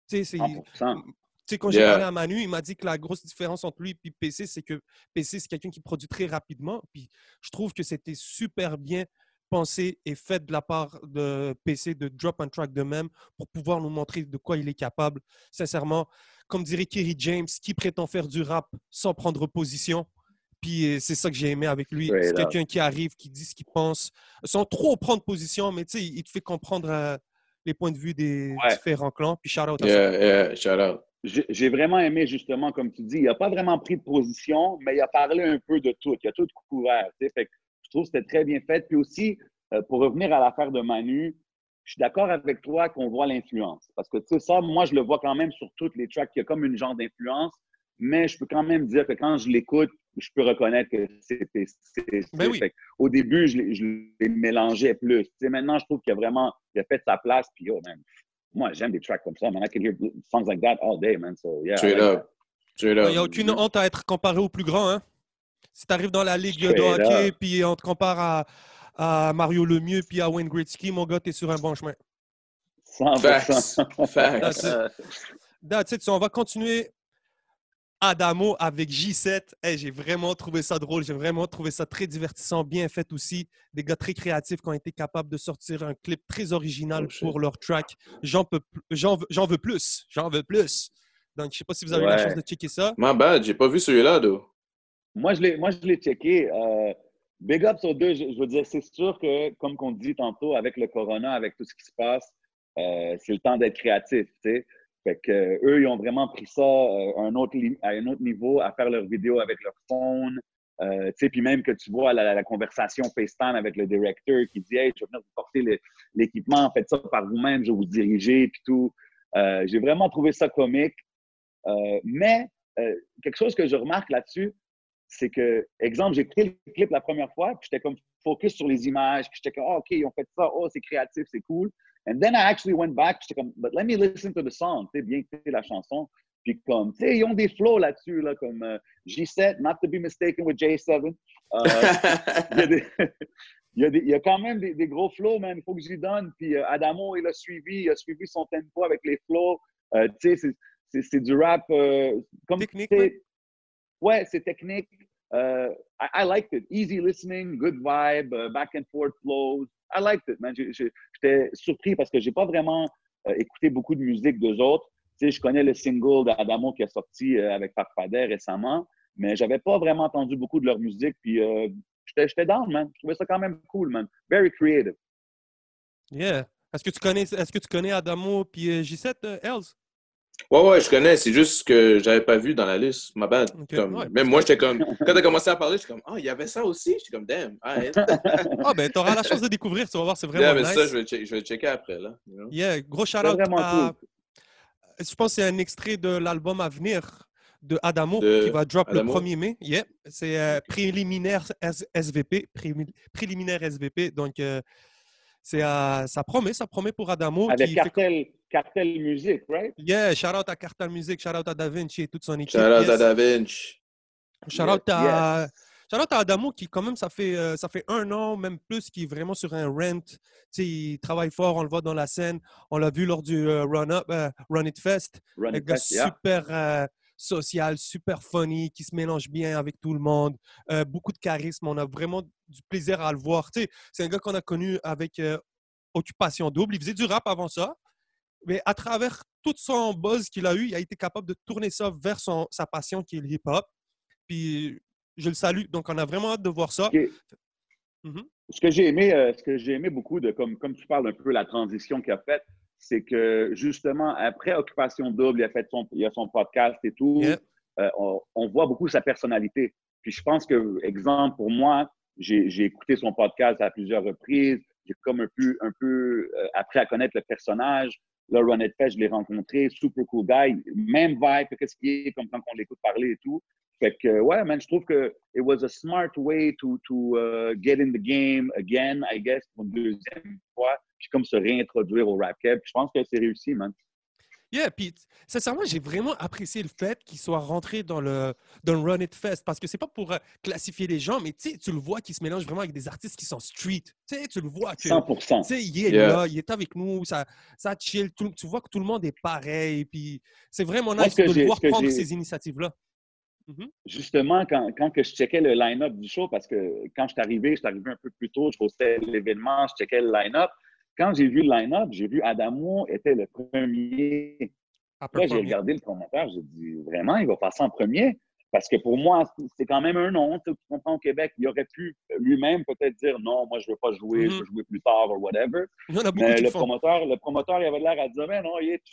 Tu sais, c'est- 100%. tu sais, quand j'ai Yeah. parlé à Manu, il m'a dit que la grosse différence entre lui et PC, c'est que PC, c'est quelqu'un qui produit très rapidement. Puis je trouve que c'était super bien pensé et fait de la part de PC de drop un track de même pour pouvoir nous montrer de quoi il est capable. Sincèrement, comme dirait Kerry James, qui prétend faire du rap sans prendre position? Puis euh, c'est ça que j'ai aimé avec lui. C'est quelqu'un qui arrive, qui dit ce qu'il pense, sans trop prendre position, mais tu sais, il te fait comprendre euh, les points de vue des Ouais. différents clans. Puis shout out à ça. Yeah, yeah, shout out. J'ai vraiment aimé, justement, comme tu dis, il n'a pas vraiment pris de position, mais il a parlé un peu de tout. Il a tout couvert. Fait que je trouve que c'était très bien fait. Puis aussi, euh, pour revenir à l'affaire de Manu, je suis d'accord avec toi qu'on voit l'influence. Parce que, tu sais, ça, moi, je le vois quand même sur toutes les tracks. Il y a comme une genre d'influence. Mais je peux quand même dire que quand je l'écoute, je peux reconnaître que c'est. Ben oui. Au début, je les, mélangeais plus. Maintenant, je trouve qu'il a vraiment il a fait sa place. Puis, oh, man, moi, j'aime des tracks comme ça, man. I can hear songs like that all day, man. So, yeah. Straight like up. that. Straight Il up. n'y a aucune honte à être comparé au plus grand. Hein? Si tu arrives dans la ligue de Straight hockey, up. puis on te compare à, à Mario Lemieux, puis à Wayne Gretzky, mon gars, tu es sur un bon chemin. 100%. Facts. Facts. That's it. That's it. So, on va continuer Adamo avec J7. Hey, j'ai vraiment trouvé ça drôle. J'ai vraiment trouvé ça très divertissant, bien fait aussi. Des gars très créatifs qui ont été capables de sortir un clip très original Oh, pour leur track. J'en peux j'en veux, j'en veux plus. J'en veux plus. Donc, je sais pas si vous avez eu la chance de checker ça. My bad, j'ai pas vu celui-là, though. Moi, je l'ai, moi, je l'ai checké. Euh, big ups aux deux. Je, je veux dire, c'est sûr que, comme qu'on dit tantôt, avec le corona, avec tout ce qui se passe, euh, c'est le temps d'être créatif, tu sais. Euh, eux, ils ont vraiment pris ça euh, à un autre niveau, à faire leurs vidéos avec leur phone. Euh, puis même que tu vois la, la conversation FaceTime avec le directeur qui dit Hey, je vais venir vous porter l'équipement, faites ça par vous-même, je vais vous diriger, puis tout. Euh, J'ai vraiment trouvé ça comique. Mais quelque chose que je remarque là-dessus, c'est que, exemple, j'ai écouté le clip la première fois, puis j'étais comme focus sur les images, puis j'étais comme, oh, OK, ils ont fait ça, oh, c'est créatif, c'est cool. And then I actually went back, puis j'étais comme, but let me listen to the song, tu sais, bien écouter la chanson. Puis comme, tu sais, ils ont des flows là-dessus, là, comme euh, G7, not to be mistaken with J7. Euh, [LAUGHS] il, y a des- [LAUGHS] il y a des- il y a quand même des, des gros flows, man. Il faut que j'y donne. Puis euh, Adamo, il a suivi, il a suivi son tempo avec les flows. Euh, tu sais, c'est- du rap euh, comme Technique, ouais. C'est technique. Euh, I, I liked it. Easy listening, good vibe, uh, back and forth flows. I liked it, man. J'étais surpris parce que j'ai pas vraiment euh, écouté beaucoup de musique d'eux autres. Tu sais, je connais le single d'Adamo qui est sorti euh, avec Farfadet récemment, mais j'avais pas vraiment entendu beaucoup de leur musique. Puis euh, j'étais down, man. Je trouvais ça quand même cool, man. Very creative. Yeah. Est-ce que tu connais, est-ce que tu connais Adamo puis euh, J7, euh, Els? Ouais, ouais, je connais. C'est juste que j'avais pas vu dans la liste. Ma bad. Ok, Comme- ouais. Même moi, j'étais comme. Quand t'as commencé à parler, j'étais comme, ah, il y avait ça aussi? J'étais comme, damn. [LAUGHS] Ah, ben, tu auras la chance de découvrir. Tu vas voir, c'est vraiment Yeah, mais nice. ça, je vais, je vais checker après, là. you know? Yeah, gros à... cool. Je pense que c'est un extrait de l'album à venir de Adamo De qui va drop Adamo? le 1er mai. Yeah. C'est euh, préliminaire SVP. Prémi- Préliminaire SVP. Donc, euh, c'est, euh, ça promet, ça promet pour Adamo. Avec qui fait- Cartel, Music, right? Yeah, shout-out à Cartel Music, shout-out à Da Vinci et toute son équipe. Shout out Yes. à Da Vinci. Shout-out à, Yes. shout-out à Adamo qui, quand même, ça fait, euh, ça fait un an, même plus, qui est vraiment sur un rent. Tu sais, il travaille fort, on le voit dans la scène. On l'a vu lors du euh, Run Up, euh, Run It Fest. Run Un It gars Fest, yeah. super, euh, social, super funny, qui se mélange bien avec tout le monde, euh, beaucoup de charisme. On a vraiment du plaisir à le voir. Tu sais, c'est un gars qu'on a connu avec euh, Occupation Double. Il faisait du rap avant ça, mais à travers tout son buzz qu'il a eu, il a été capable de tourner ça vers son, sa passion qui est le hip-hop. Puis je le salue. Donc, on a vraiment hâte de voir ça. Ce que j'ai aimé, euh, ce que j'ai aimé beaucoup de comme, comme tu parles un peu la transition qu'il a faite, c'est que justement après Occupation Double, il a fait son, il a son podcast et tout. Yeah. euh, on, on voit beaucoup sa personnalité. Puis je pense que, exemple, pour moi, j'ai j'ai écouté son podcast à plusieurs reprises. J'ai comme un peu, un peu euh, appris à connaître le personnage. Là, Run It Fest, je l'ai rencontré, super cool guy, même vibe, qu'est-ce qui est comme quand on l'écoute parler et tout. Fait que, ouais, man, je trouve que it was a smart way to, to uh, get in the game again, I guess, pour une deuxième fois, puis comme se réintroduire au rap cap. Je pense que c'est réussi, man. Yeah, puis sincèrement, j'ai vraiment apprécié le fait qu'il soit rentré dans le, dans le Run It Fest parce que c'est pas pour euh, classifier les gens, mais tu sais, tu le vois qu'il se mélange vraiment avec des artistes qui sont street. Tu sais, tu le vois que 100 tu sais, il est Yeah. là, il est avec nous, ça, ça chill, tout- tu vois que tout le monde est pareil, puis c'est vraiment Moi, nice de le voir prendre ces initiatives-là. Mhm. Justement, quand, quand que je checkais le line-up du show, parce que quand je suis arrivé, je suis arrivé un peu plus tôt, je postais l'événement, je checkais le line-up. Quand j'ai vu le line-up, j'ai vu Adamo était le premier Là, j'ai regardé le promoteur, j'ai dit vraiment, il va passer en premier? Parce que pour moi, c'est quand même un nom. Tu comprends, au Québec, il aurait pu lui-même peut-être dire non, moi, je ne veux pas jouer, je Mhm. veux jouer plus tard ou whatever. Il y en a beaucoup Mais le font. promoteur, le promoteur, il avait l'air à dire ben non, il est.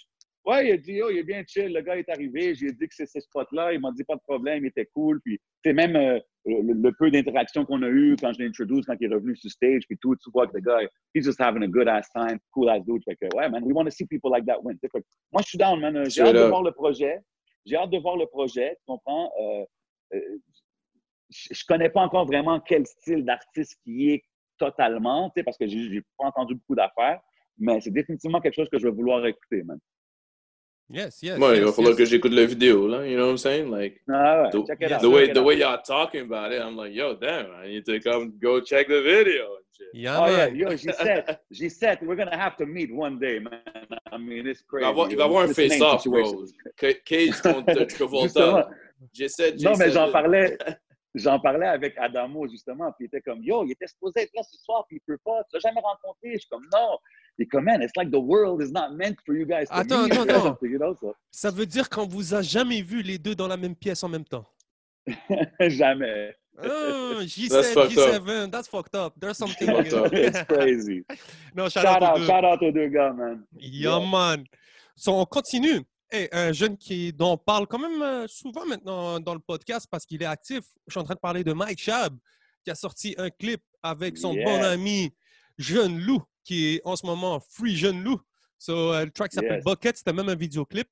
Ouais, il a dit, oh, il est bien chill, le gars est arrivé, j'ai dit que c'est ce spot-là, il m'a dit pas de problème, il était cool. Puis, c'est même euh, le, le peu d'interaction qu'on a eu quand je l'ai introduit, quand il est revenu sur stage, puis tout, tu vois que le gars, he's just having a good ass time, cool ass dude. Fait que, ouais, man, we want to see people like that win. Fait que, moi, je suis down, man. J'ai Straight hâte de voir le projet. J'ai hâte de voir le projet, tu comprends? Euh, euh, je connais pas encore vraiment quel style d'artiste qui est totalement, tu sais, parce que j'ai j'ai pas entendu beaucoup d'affaires, mais c'est définitivement quelque chose que je vais vouloir écouter, man. Yes, yes. Moi, il va yes, falloir yes. que j'écoute la vidéo, là. You know what I'm saying? Like, Ah ouais, the, check it yes, out. the way, check the out. way y'all talking about it, I'm like, yo, damn, I need to come go check the video and shit. Yeah, Oh yeah, yo, she [LAUGHS] said, she said, we're gonna have to meet one day, man. I mean, it's crazy. va avoir, il va yo. avoir un It's the same face-off, bro. situation. Ca- Cage [LAUGHS] contre Travolta. Justement. J'essaie, Non, mais j'essaie j'en de- parlais, j'en parlais avec Adamo, justement, puis il était comme, yo, il était supposé être là ce soir, puis il peut pas, tu l'as jamais rencontré. Je suis comme, non. Il est comme, man, it's like the world is not meant for you guys to Attends, meet. attends, attends. [LAUGHS] You know, so, Ça veut dire qu'on vous a jamais vu les deux dans la même pièce en même temps. [LAUGHS] jamais. Oh, G7, That's fucked up. G7, that's fucked up. There's [LAUGHS] something. Fucked up. it's crazy. non, shout, Shout out out, shout out aux deux gars, man. Yeah, man. So, on continue. Hey, un jeune qui, dont on parle quand même euh, souvent maintenant dans le podcast parce qu'il est actif. Je suis en train de parler de Mike Shab, qui a sorti un clip avec son Yes. bon ami Jeune Loup, qui est en ce moment Free Jeune Loup. So, euh, le track s'appelle Yes. Bucket. C'était même un vidéoclip.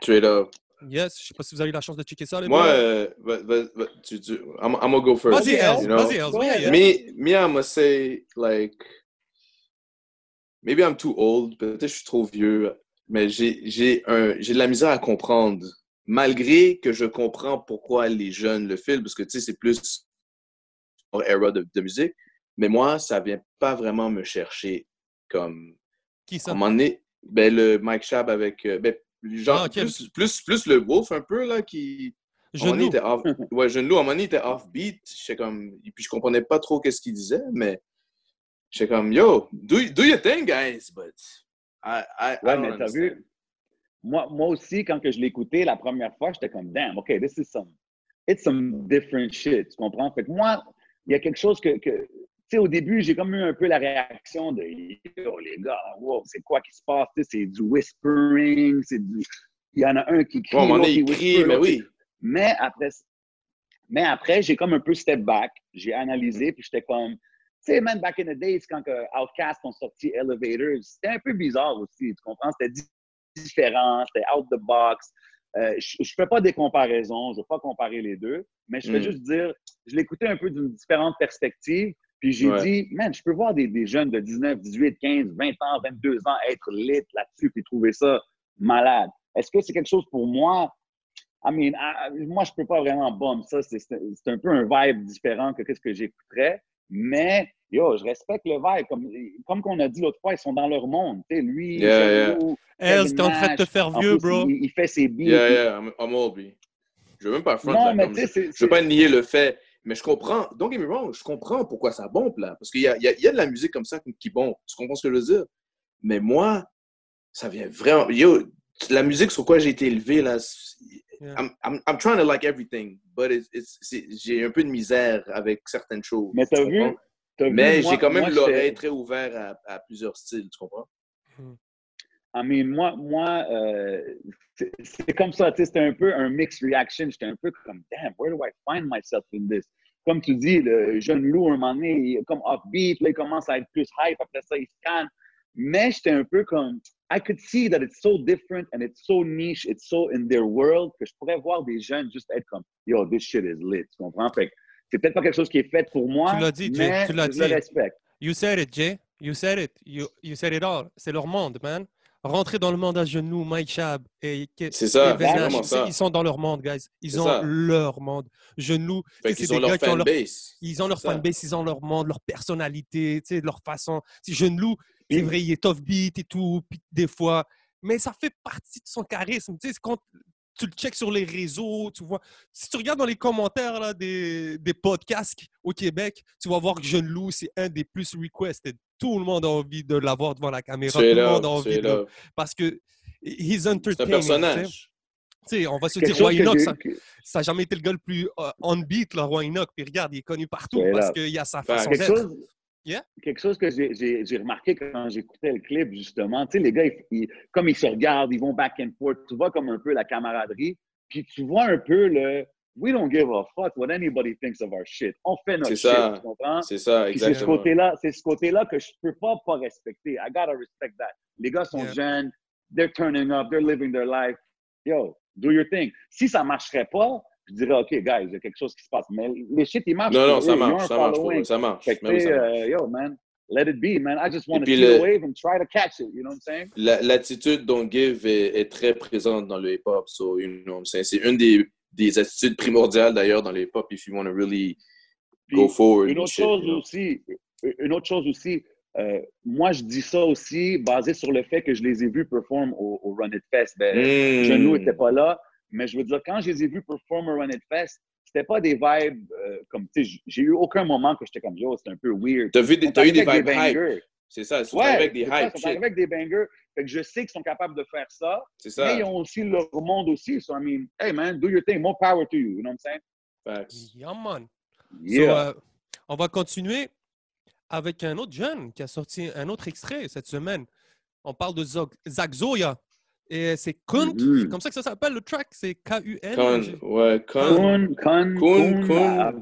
Straight up. Yes, je sais pas si vous avez eu la chance de checker ça. les Moi, euh, va- va- va- tu, tu, I'm, I'm gonna go first. Vas-y, Els. you know? Vas-y, Els. Me, me, I'm gonna say, like, maybe I'm too old, peut-être que je suis trop vieux, mais j'ai j'ai un- j'ai de la misère à comprendre, malgré que je comprends pourquoi les jeunes le filment, parce que, tu sais, c'est plus era de, de musique, mais moi, ça vient pas vraiment me chercher comme... Qui À ça? un moment donné, ben, le Mike Shab avec... euh, ben, genre, Ah, plus, plus, plus le Wolf un peu, là, qui... À un Jeune Loup. il était off... [LAUGHS] Ouais, Jeune Loup, à un moment donné, il était off-beat. Comme... Et puis, je comprenais pas trop qu'est-ce qu'il disait, mais j'étais comme, yo, do, do your thing, guys, but I, I, I Ouais, mais t'as vu, moi, moi aussi, quand que je l'ai écouté la première fois, j'étais comme, damn, OK, this is some, it's some different shit, tu comprends? Fait que moi, il y a quelque chose que, que tu sais, au début, j'ai comme eu un peu la réaction de, yo, les gars, wow, c'est quoi qui se passe? Tu sais, c'est du whispering, c'est du, il y en a un qui crie, il qui crie, mais oui. mais après, mais après j'ai comme un peu step back. J'ai analysé, puis j'étais comme, tu sais, man, back in the days, quand que Outcast ont sorti Elevators, c'était un peu bizarre aussi, tu comprends? C'était di- différent, c'était out the box. Euh, je ne fais pas des comparaisons, je ne veux pas comparer les deux, mais je vais Mm. juste dire, je l'écoutais un peu d'une différente perspective, puis j'ai Ouais. dit, man, je peux voir des, des jeunes de 19, 18, 15, 20 ans, 22 ans être lit là-dessus, puis trouver ça malade. Est-ce que c'est quelque chose pour moi? I mean, ah, moi, je peux pas vraiment bomber ça. C'est un peu un vibe différent que ce que j'écouterais. Mais, yo, je respecte le vibe. Comme, comme qu'on a dit l'autre fois, ils sont dans leur monde. Tu sais, lui, Yeah, Jeune yeah. T'es en train de te faire vieux, plus, bro. Il, il fait ses beats. Yeah, yeah, I'm, I'm old, B. Je veux même pas front. Non, là, mais comme tu sais, je, c'est- je veux pas nier le fait. Mais je comprends. Donc, get me wrong, je comprends pourquoi ça bombe là. Parce qu'il y a, il y, a, y a de la musique comme ça qui bombe. Tu comprends ce que je veux dire? Mais moi, ça vient vraiment. Yo, la musique sur quoi j'ai été élevé là, Yeah. I'm, I'm, I'm trying to like everything, but it's, it's, c'est- j'ai un peu de misère avec certaines choses. Mais tu t'as vu, Mais moi- j'ai quand même moi, l'oreille très ouverte à, à plusieurs styles, tu comprends? I mean, moi, moi euh, c'est c'est comme ça, tu sais, c'était un peu un mixed reaction. J'étais un peu comme, damn, where do I find myself in this? Comme tu dis, le jeune loup, à un moment donné, il est comme upbeat, là, il commence à être plus hype, après ça, il se calme. Mais j'étais un peu comme, I could see that it's so different and it's so niche, it's so in their world, que je pourrais voir des jeunes juste être comme, yo, this shit is lit, tu comprends? Fait que c'est peut-être pas quelque chose qui est fait pour moi, Tu l'as dit, Jay, mais tu l'as je le dit. respecte. You said it, Jay. You said it. You, you said it all. C'est leur monde, man. Rentrer dans le monde à genoux, Mike Chab et C'est ça, et vraiment ça. Ils sont dans leur monde, guys. Ils ont ça. leur monde. Genoux, c'est des leur gars qui ont leur fanbase. Ils ont leur fanbase, ils ont leur monde, leur personnalité, tu sais, leur façon. Si Jeune-Loup, c'est vrai, il est tough beat et tout, puis des fois, mais ça fait partie de son charisme. Tu sais, c'est quand tu le checks sur les réseaux, tu vois. Si tu regardes dans les commentaires là, des, des podcasts au Québec, tu vas voir que Jeune-Loup, c'est un des plus requested. Tout le monde a envie de l'avoir devant la caméra. Tout C'est le monde a envie c'est de. Parce que he's C'est un entertaining. tu sais. personnage. Tu sais, on va se Quelque dire, Roy Enoch, ça n'a jamais été le gars le plus euh, on beat, là, Roy Enoch. Puis regarde, il est connu partout parce qu'il a sa façon d'être. chose, Yeah. quelque chose que j'ai- remarqué quand j'écoutais le clip, justement. Tu sais, les gars, ils- ils- comme ils se regardent, ils vont back and forth. Tu vois comme un peu la camaraderie. Puis tu vois un peu le We don't give a fuck what anybody thinks of our shit. On fait notre C'est shit, ça. tu comprends? C'est ça, Puis c'est ce exactement. côté-là, c'est ce côté-là que je peux pas pas respecter. I gotta respect that. Les gars sont Yeah. jeunes, they're turning up, they're living their life. Yo, do your thing. Si ça marcherait pas, je dirais, OK, guys, il y a quelque chose qui se passe. Mais les shit, ils marchent. Non, non, ça marche, ça marche pour eux, ça marche. Fait que, oui, ça marche. euh, yo, man, let it be, man. I just want to puis see le- the wave and try to catch it. You know what I'm saying? La- L'attitude Don't Give est, est très présente dans le hip-hop. So, you know what I'm saying? C'est une des, des attitudes primordiales d'ailleurs dans le hip-hop if you want to really Puis, go forward. Une autre shit, chose aussi, une autre chose aussi, euh, moi, je dis ça aussi basé sur le fait que je les ai vus perform au, au Run It Fest. Ben, Mm. Genou n'était pas là, mais je veux dire, quand je les ai vus perform au Run It Fest, c'était pas des vibes euh, comme, tu sais, j'ai eu aucun moment que j'étais comme, yo, c'est un peu weird. T'as vu des- Ils t'as sont eu des vibes hype. bangers. C'est ça, ils sont Ouais, avec des c'est ça, hype. ils sont avec des bangers. Fait que je sais qu'ils sont capables de faire ça, C'est mais ça. ils ont aussi leur monde aussi. So, I mean, hey man, do your thing, more power to you. You know what I'm saying? Facts. Yeah, man. So, Yeah. euh, on va continuer avec un autre jeune qui a sorti un autre extrait cette semaine. On parle de Zog- Zach Zoya. Et c'est Kunt, Mhm. comme ça que ça s'appelle le track, c'est K-U-N. Ouais, con. Kun, Kun, Kun, Kun. ah,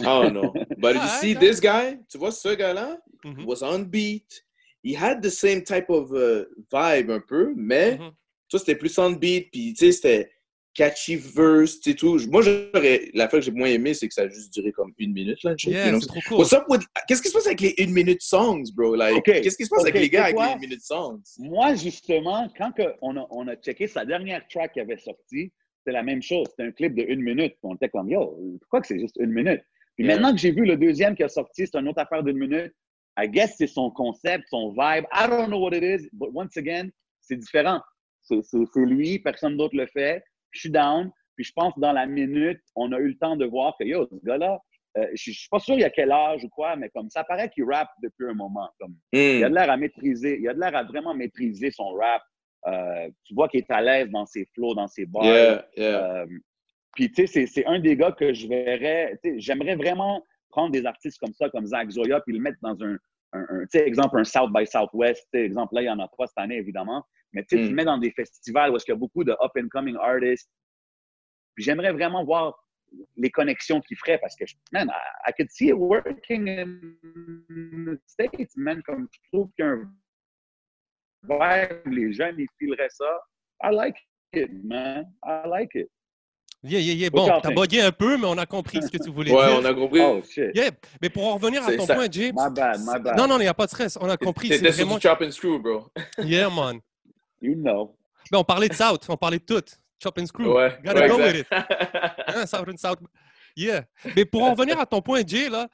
[LAUGHS] I don't know. But you see, non. this guy, tu vois ce gars-là, Mhm, was on beat. He had the same type of uh, vibe un peu, mais mhm. toi, c'était plus on beat, puis tu sais, c'était catchy verse, tu sais, tout. Moi, j'aurais, la fois que j'ai moins aimé, c'est que ça a juste duré comme une minute, là. shit, Yeah, you know? c'est trop cool. What's up with... Qu'est-ce qui se passe avec les une minute songs, bro? Like, Ok, qu'est-ce qui se passe avec les gars avec les une minute songs? Moi, justement, quand que on, a, on a checké sa dernière track qui avait sorti, c'était la même chose. C'était un clip de une minute. On était comme, yo, pourquoi que c'est juste une minute? Puis Yeah. maintenant que j'ai vu le deuxième qui a sorti, c'est une autre affaire d'une minute. I guess c'est son concept, son vibe. I don't know what it is, but once again, c'est différent. C'est c'est- c'est lui, personne d'autre le fait. Je suis down. Puis je pense que dans la minute, on a eu le temps de voir que, yo, ce gars-là, euh, je je suis pas sûr il y a quel âge ou quoi, mais comme ça paraît qu'il rappe depuis un moment. Comme, il a Hmm. de l'air à maîtriser, il a de l'air à vraiment maîtriser son rap. Euh, tu vois qu'il est à l'aise dans ses flows, dans ses bars. Yeah, yeah. Euh, puis, tu sais, c'est- un des gars que je verrais. J'aimerais vraiment prendre des artistes comme ça, comme Zach Zoya, puis le mettre dans un, un, un- tu sais, exemple, un South by Southwest. Exemple, là, il n'y en a pas cette année, évidemment. Mais tu Mm. le mets dans des festivals où il y a beaucoup de up-and-coming artists. Puis j'aimerais vraiment voir les connexions qu'il ferait parce que, je- man, I, I could see it working in the States, man. Comme je trouve qu'il y a un vibe, les jeunes, ils fileraient ça. I like it, man. I like it. Yeah, yeah, yeah. Bon, t'as bugué un peu, mais on a compris ce que tu voulais Ouais, dire. on a compris. Oh, shit. Yeah. Mais pour en revenir à ton ça. point, James. My bad, my bad. Non, non, il n'y a pas de stress. On a compris. Sur vraiment. du chop and screw, bro. Yeah, man. You know. Mais on parlait de South, on parlait de tout. Chop and screw. Ouais. Gotta ouais, go with it. exact. Hein, South and South. Yeah. Mais pour en revenir à ton point, Jay, là,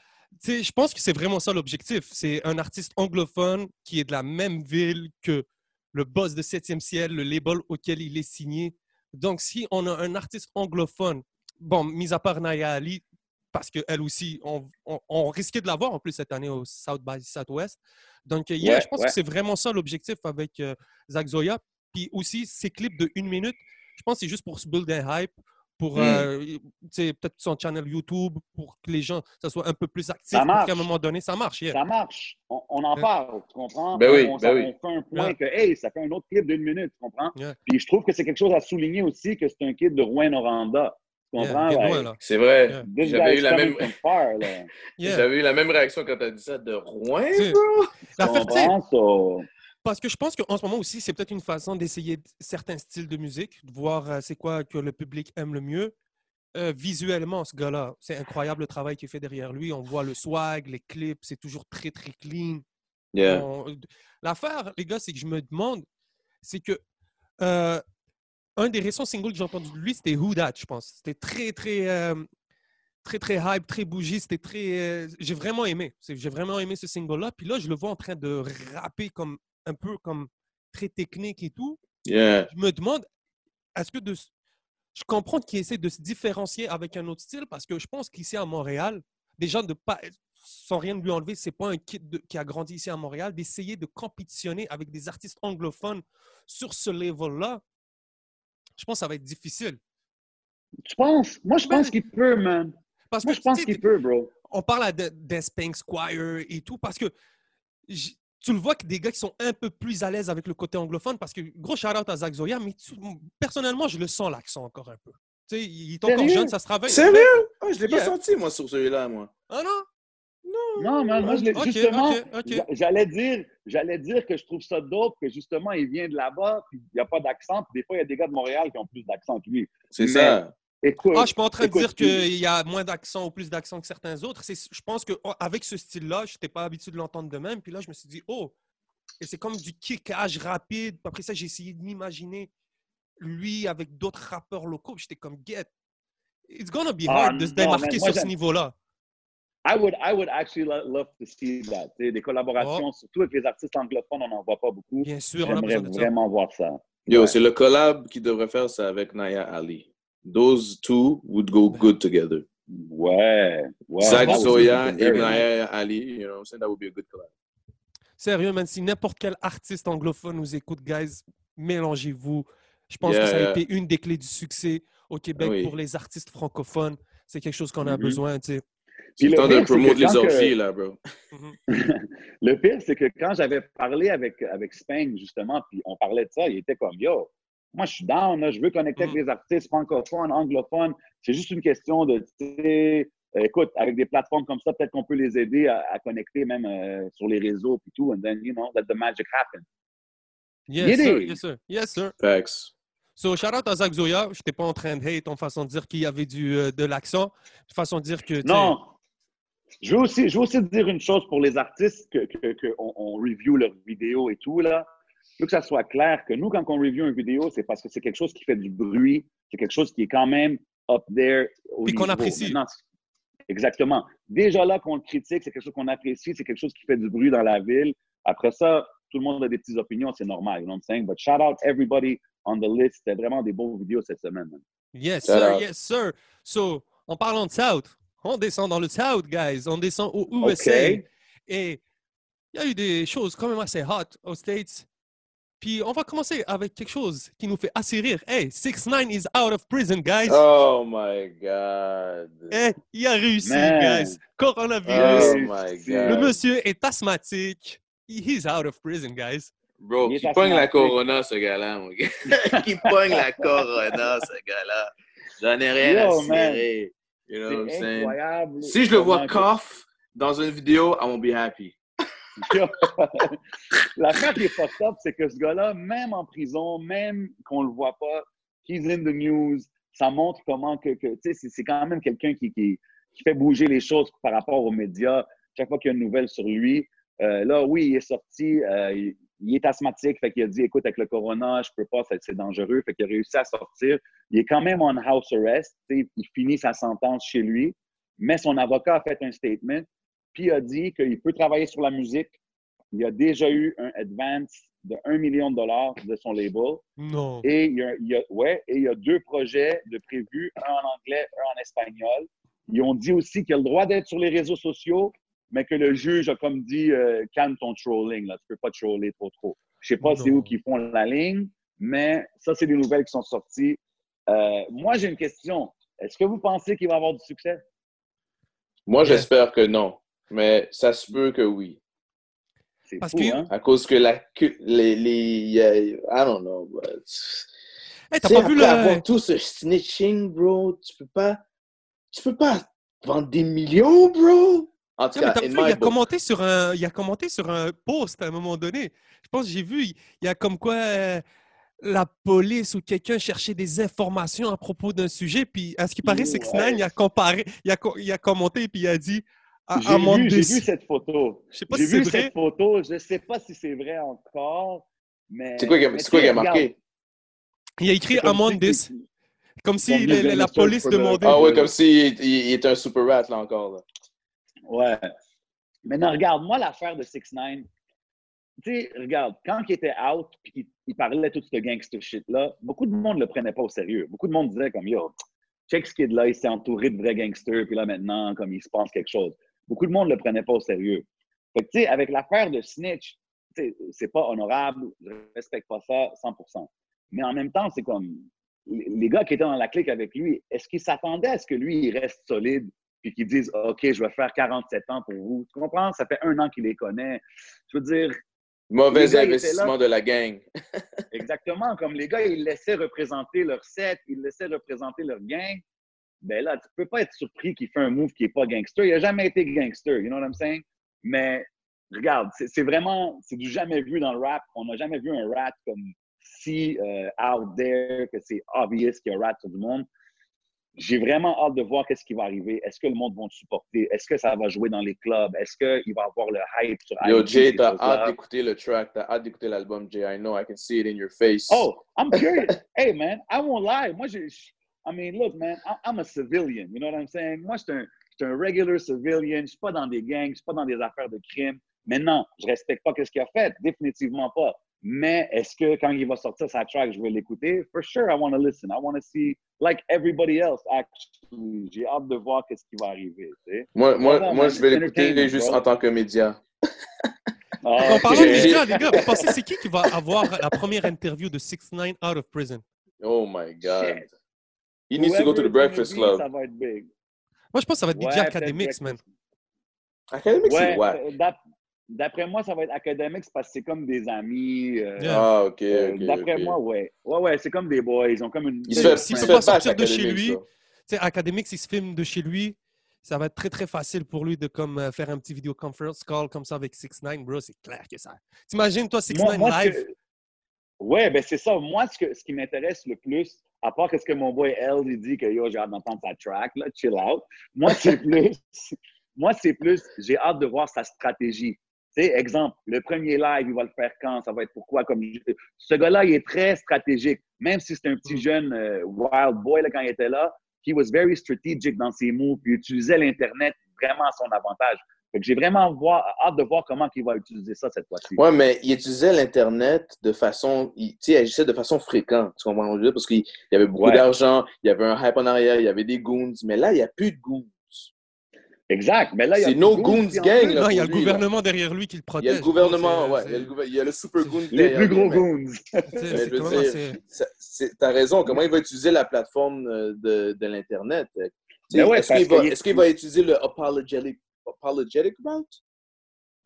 je pense que c'est vraiment ça l'objectif. C'est un artiste anglophone qui est de la même ville que le boss de 7e ciel, le label auquel il est signé. Donc, si on a un artiste anglophone, bon, mis à part Naya Ali, parce qu'elle aussi, on, on, on risquait de l'avoir en plus cette année au South by Southwest. Donc, yeah, Ouais, je pense ouais. que c'est vraiment ça l'objectif avec euh, Zach Zoya. Puis aussi, ces clips de une minute, je pense que c'est juste pour se build un hype, pour Mm. euh, peut-être son channel YouTube, pour que les gens ça soit un peu plus actif, Ça pour qu'à un marche. moment donné, ça marche. yeah. Ça marche. On, on en parle, tu comprends? Ben oui, on, ben on oui. fait un point que, hey, ça fait un autre clip d'une minute, tu comprends? Yeah. Puis je trouve que c'est quelque chose à souligner aussi que c'est un kid de Rouen-Noranda. Tu comprends? Like. C'est vrai. Yeah. J'avais eu la même- from far, là. [LAUGHS] Yeah. J'avais eu la même réaction quand t'as dit ça de Rouen, C'est- bro? Tu tu? So, Parce que je pense qu'en ce moment aussi, c'est peut-être une façon d'essayer certains styles de musique, de voir euh, c'est quoi que le public aime le mieux. Euh, visuellement, ce gars-là, c'est incroyable le travail qu'il fait derrière lui. On voit le swag, les clips, c'est toujours très, très clean. Yeah. On- L'affaire, les gars, c'est que je me demande, c'est que euh, un des récents singles que j'ai entendu de lui, c'était Who That, je pense. C'était très, très, euh, très, très hype, très bougie. C'était très. euh, j'ai vraiment aimé. J'ai vraiment aimé ce single-là. Puis là, je le vois en train de rapper comme un peu comme très technique et tout. Yeah. Je me demande, est-ce que de. Je comprends qu'il essaie de se différencier avec un autre style parce que je pense qu'ici à Montréal, déjà de pas, sans rien lui enlever, c'est pas un kid de- qui a grandi ici à Montréal, d'essayer de compétitionner avec des artistes anglophones sur ce level-là, je pense que ça va être difficile. tu penses? Moi, je Ben, pense qu'il peut, man. Parce Moi, que je pense qu'il peut, bro. on parle à de- d'Espank Squire et tout, parce que tu le vois que des gars qui sont un peu plus à l'aise avec le côté anglophone, parce que gros shout-out à Zach Zoya, mais tu- personnellement, je le sens l'accent encore un peu. Tu sais, il est encore Sérieux? jeune, ça se travaille. Sérieux? Ah, je l'ai pas senti, moi, sur celui-là, moi. Ah non? Non, man, moi, je l'ai- Ok, justement, ok, ok. j'a- j'allais dire, j'allais dire que je trouve ça dope, que justement, il vient de là-bas, puis il n'y a pas d'accent. Puis des fois, il y a des gars de Montréal qui ont plus d'accent que lui. C'est ça. Écoute. Ah, je suis pas en train de dire qu'il y a moins d'accent ou plus d'accent que certains autres. C'est- Je pense qu'avec ce style-là, je n'étais pas habitué de l'entendre de même. Puis là, je me suis dit, oh, et c'est comme du kickage rapide. Puis Après ça, j'ai essayé de m'imaginer lui avec d'autres rappeurs locaux. Puis J'étais comme, get, it's gonna be Ah, hard de se démarquer sur ce niveau-là. I would, I would actually lo- love to see that. Des collaborations, surtout avec les artistes anglophones, on n'en voit pas beaucoup. Oh. Bien sûr, J'aimerais ça. vraiment voir ça. Yo, Ouais. c'est le collab qui devrait faire ça avec Naya Ali. Those two would go good together. Ouais. ouais Zach something et. Naya Ali, you know what I'm saying? That would be a good collab. Sérieux, man, si n'importe quel artiste anglophone nous écoute, guys, mélangez-vous. Je pense Yeah, que ça a yeah. été une des clés du succès au Québec Oui. pour les artistes francophones. C'est quelque chose qu'on a Mhm. besoin, tu sais. C'est Puis le temps de pire, c'est que promouvoir les que- orgies, là, bro. [LAUGHS] Le pire, c'est que quand j'avais parlé avec, avec Spang, justement, puis on parlait de ça, il était comme Yo, moi je suis down, là, je veux connecter avec Mm. les artistes francophones, anglophones. C'est juste une question de, tu sais, écoute, avec des plateformes comme ça, peut-être qu'on peut les aider à, à connecter même euh, sur les réseaux et tout, and then, you know, let the magic happen. Yes, Get sir, it. yes, sir. Yes, sir. Facts. So, shout out à Zach Zoya. Je n'étais pas en train de hate en façon de dire qu'il y avait du, euh, de l'accent. De façon de dire que. Non. Je veux aussi, je veux aussi te dire une chose pour les artistes que, que, que on, on review leurs vidéos et tout là. Je veux que ça soit clair que nous, quand on review une vidéo, c'est parce que c'est quelque chose qui fait du bruit, c'est quelque chose qui est quand même up there. Au Puis qu'on apprécie. Maintenant, exactement. Déjà là qu'on le critique, c'est quelque chose qu'on apprécie, c'est quelque chose qui fait du bruit dans la ville. Après ça, tout le monde a des petites opinions, c'est normal, you know what I'm saying? But shout out everybody on the list. C'était vraiment des beaux vidéos cette semaine. man. Yes, Shout sir, out. yes, sir. So, en parlant de South, on descend dans le South, guys. On descend au USA. Et il y a eu des choses quand même assez hot aux States. Puis on va commencer avec quelque chose qui nous fait assez rire. Hey, 6 9 is out of prison, guys. Oh my God. Hey, il a réussi, Man. guys. Coronavirus. Oh my Le Le God. monsieur est asthmatique. He's out of prison, guys. Bro, qui pogne la corona, ce gars-là, mon gars. [LAUGHS] qui pogne la corona, ce gars-là. J'en ai rien Yo, à cirer. You know what I'm C'est saying? incroyable. Si je le vois cough dans une vidéo, I won't be happy. [LAUGHS] L'affaire qui est fucked up, c'est que ce gars-là, même en prison, même qu'on le voit pas, he's in the news, ça montre comment que, que tu sais, c'est- c'est quand même quelqu'un qui, qui, qui fait bouger les choses par rapport aux médias. Chaque fois qu'il y a une nouvelle sur lui, euh, là, oui, il est sorti, euh, il, il est asthmatique, fait qu'il a dit, écoute, avec le corona, je peux pas, c'est dangereux, fait qu'il a réussi à sortir. Il est quand même en house arrest, il finit sa sentence chez lui, mais son avocat a fait un statement, puis a dit qu'il peut travailler sur la musique, il a déjà eu un advance de 1 million de dollars de son label. Non. Et il y a, il y a- ouais, et il y a deux projets de prévus, un en anglais, un en espagnol. Ils ont dit aussi qu'il a le droit d'être sur les réseaux sociaux, mais que le juge a comme dit euh, calme ton trolling, là, tu peux pas troller trop trop. Je sais pas c'est où qu'ils font la ligne, mais ça, c'est des nouvelles qui sont sorties. Euh, moi, j'ai une question. Est-ce que vous pensez qu'il va avoir du succès? Moi, Ouais. j'espère que non. Mais ça se peut que oui. C'est Parce fou, que- hein? À cause que la, les, les, I don't know. but- Hey, t'as pas vu après le. avoir tout ce snitching, bro, tu peux pas, tu peux pas vendre des millions, bro? En tout Non, mais cas, t'as in vu, my il, a commenté sur un, il a commenté sur un post à un moment donné. Je pense que j'ai vu, il y a comme quoi euh, la police ou quelqu'un cherchait des informations à propos d'un sujet. Puis, à ce qui paraît, 6 Ouais. il a comparé, il a, co- il a commenté puis il a dit à J'ai vu, cette photo. Je sais pas J'ai si c'est vu vrai. cette photo. Je sais pas si c'est vrai encore, mais... C'est quoi, qu'il a- c'est marqué? Il a écrit c'est si- this. Comme si la, police demandait. Ah ouais, comme s'il il, il était un super rat, là, encore. Ouais. Maintenant, regarde, moi, l'affaire de 6 9 tu sais, regarde, quand il était out, puis il, il parlait tout ce gangster shit-là, beaucoup de monde le prenait pas au sérieux. Beaucoup de monde disait comme, yo, check ce kid-là, il s'est entouré de vrais gangsters, puis là, maintenant, comme il se passe quelque chose. Beaucoup de monde le prenait pas au sérieux. Fait que, tu sais, avec l'affaire de Snitch, c'est pas honorable, je respecte pas ça 100%. Mais en même temps, c'est comme, les gars qui étaient dans la clique avec lui, est-ce qu'ils s'attendaient à ce que lui, il reste solide, puis qu'ils disent, OK, je vais faire 47 ans pour vous? Tu comprends? Ça fait un an qu'il les connaît. Je veux dire, Mauvais gars, investissement de la gang. [LAUGHS] Exactement, comme les gars, ils laissaient représenter leur set, ils laissaient représenter leur gang. Ben là, tu peux pas être surpris qu'il fait un move qui est pas gangster. Il a jamais été gangster, you know what I'm saying? Mais regarde, c'est vraiment, c'est du jamais vu dans le rap. On n'a jamais vu un rap comme si euh, out there, que c'est obvious qu'il y a un rap sur du monde. J'ai vraiment hâte de voir qu'est-ce qui va arriver. Est-ce que le monde va le supporter? Est-ce que ça va jouer dans les clubs? Est-ce qu'il va avoir le hype sur Yo, Jay, t'as hâte d'écouter le track, t'as hâte d'écouter l'album, Jay. I know, I can see it in your face. Oh, I'm curious. hey, man, I won't lie. Moi, je, I mean, look, man, I'm a civilian. You know what I'm saying? Moi, je suis un, un regular civilian. Je suis pas dans des gangs, je suis pas dans des affaires de crime. Mais non, je respecte pas ce qu'il a fait. Définitivement pas. Mais est-ce que quand il va sortir sa track, je vais l'écouter? For sure, I want to listen. I want to see, like everybody else, actually. J'ai hâte de voir qu'est-ce qui va arriver. tu sais. Moi, moi, moi je vais l'écouter juste bro. en tant que média. Ah, En parlant de médias, les gars, vous pensez c'est qui qui va avoir la première interview de 6 9 out of prison? Oh my God. Shit. He needs to go to the whoever Breakfast be, Club. Ça va être big. Moi, je pense que ça va être Ouais, DJ Academics, man. Academics, c'est Ouais, wack. D'ap- d'après moi, ça va être academics parce que c'est comme des amis. euh, Yeah. Ah, ok, euh, ok. d'après moi, ouais. Ouais, ouais, c'est comme des boys. Ils ont comme une. Il S'il s'il peut se pas sortir de chez lui, là. Tu sais, Academics, il se filme de chez lui. Ça va être très, très facile pour lui de comme, euh, faire un petit vidéo conference call comme ça avec 6 9 bro. C'est clair que ça. T'imagines, toi, 6 Moi, 9 moi, ce live? que- Ouais, ben c'est ça. Moi, ce, que, ce qui m'intéresse le plus, à part que ce que mon boy L il dit que yo, j'ai hâte d'entendre sa track, là, chill out. Moi, c'est [LAUGHS] plus. moi, c'est plus. J'ai hâte de voir sa stratégie. Sais, exemple, le premier live, il va le faire quand? Ça va être pourquoi? Comme, ce gars-là, il est très stratégique. Même si c'est un petit Mm. jeune euh, wild boy là, quand il était là, he was very strategic dans ses moves, puis il utilisait l'Internet vraiment à son avantage. J'ai vraiment voir- hâte de voir comment il va utiliser ça cette fois-ci. Ouais, mais il utilisait l'Internet de façon. il- Tu sais, il agissait de façon fréquente. Tu comprends? Parce qu'il y avait beaucoup Ouais. d'argent, il y avait un hype en arrière, il y avait des goons. Mais là, il n'y a plus de goons. Exact. Mais là, il y a C'est no goons gang, là. Non, il y a le lui, là. gouvernement derrière lui qui le Il y protège. a le gouvernement, ouais. Il y a le, gouver- il y a le super goon Les plus gros goons. T'as raison. Comment il va utiliser la plateforme euh, de, de l'Internet? Ben ouais, Est-ce qu'il va, qu'il est- est-ce qu'il va utiliser le apologetic, apologetic route?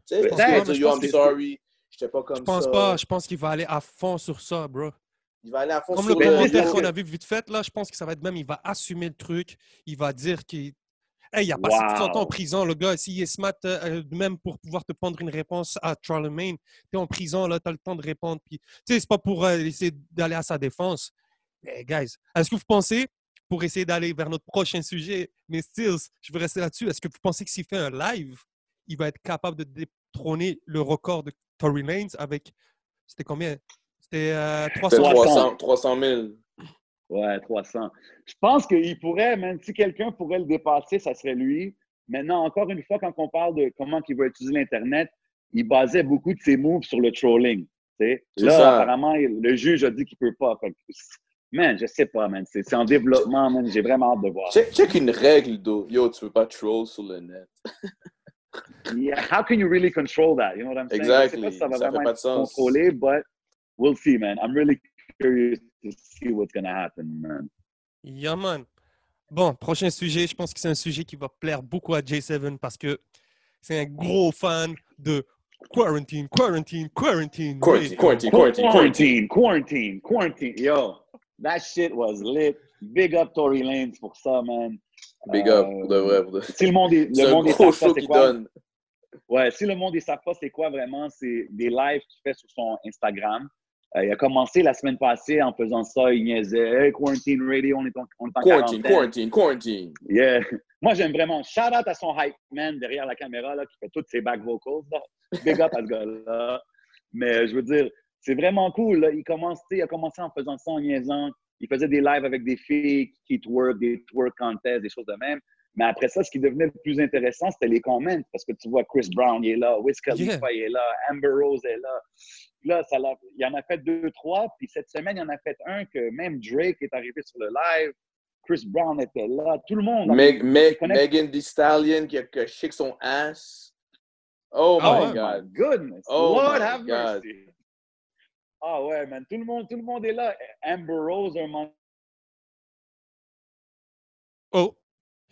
Tu sais, Peut-être, yo, I'm sorry, j'étais pas comme Je pense ça. pas. Je pense qu'il va aller à fond sur ça, bro. Il va aller à fond Comme sur le le- commentaire qu'on a vu vite fait, là, je pense que ça va être même, il va assumer le truc. Il va dire qu'il. Hey, il a passé tout son Wow. temps en prison, le gars. S'il est smart, euh, même pour pouvoir te prendre une réponse à Charlemagne, tu es en prison, là, tu as le temps de répondre. Puis, tu sais, c'est pas pour euh, essayer d'aller à sa défense. Mais, guys, est-ce que vous pensez, pour essayer d'aller vers notre prochain sujet, mais Stills, je veux rester là-dessus, est-ce que vous pensez que s'il fait un live, il va être capable de détrôner le record de Tory Lanez avec. C'était combien? C'était euh, 300 C'est 300. 300, 300 000. Ouais, 300. Je pense qu'il pourrait, même si quelqu'un pourrait le dépasser, ça serait lui. Maintenant, encore une fois, quand on parle de comment il va utiliser l'Internet, il basait beaucoup de ses moves sur le trolling. Là, ça. apparemment, le juge a dit qu'il peut pas. Fait man, je sais pas, man. C'est en développement, man. J'ai vraiment hâte de voir. Check, check une règle, d'eau. Yo, tu peux pas troll sur le net. [LAUGHS] Yeah, how can you really control that? You know what I'm saying? Exactly. Je sais pas si ça va Ça fait vraiment pas de être sens. contrôlé, but we'll see, man. I'm really curious to see what's gonna happen, man. Yeah, man. Bon, prochain sujet, je pense que c'est un sujet qui va plaire beaucoup à J7 parce que c'est un gros fan de quarantine, quarantine, quarantine. Quarantine, quarantine, quarantine, quarantine. Quarantine. Yo, that shit was lit. Big up Tory Lanez pour ça, man. Big up, Euh, pour de vrai. pour de- Si le monde est, le monde est gros show donne. Ouais, si le monde ne savent pas c'est quoi vraiment, c'est des lives qu'il fait sur son Instagram. Euh, il a commencé la semaine passée en faisant ça, il niaisait Hey, Quarantine Radio, on est en, on est en Quarantine, quarantine, quarantine. Yeah. [LAUGHS] Moi, j'aime vraiment. Shout out à son hype man derrière la caméra là, qui fait toutes ses back vocals. là. Big up à ce gars-là. Mais je veux dire, c'est vraiment cool. Là. Il, commence, tu sais, il a commencé en faisant ça, en niaisant. Il faisait des lives avec des filles qui twerk, des twerk contests, des choses de même. Mais après ça, ce qui devenait le plus intéressant, c'était les comments. Parce que tu vois, Chris Brown il est là, Wiz Khalifa il est là, Amber Rose est là. Là, ça il en a fait deux, trois. Puis cette semaine, il en a fait un que même Drake est arrivé sur le live. Chris Brown était là. Tout le monde. Meg, Megan Thee Stallion qui a, son ass. Oh Ah my God. goodness. Oh Lord my have God. mercy. Ah ouais, man. Tout le monde, tout le monde est là. Amber Rose, un moment. Oh,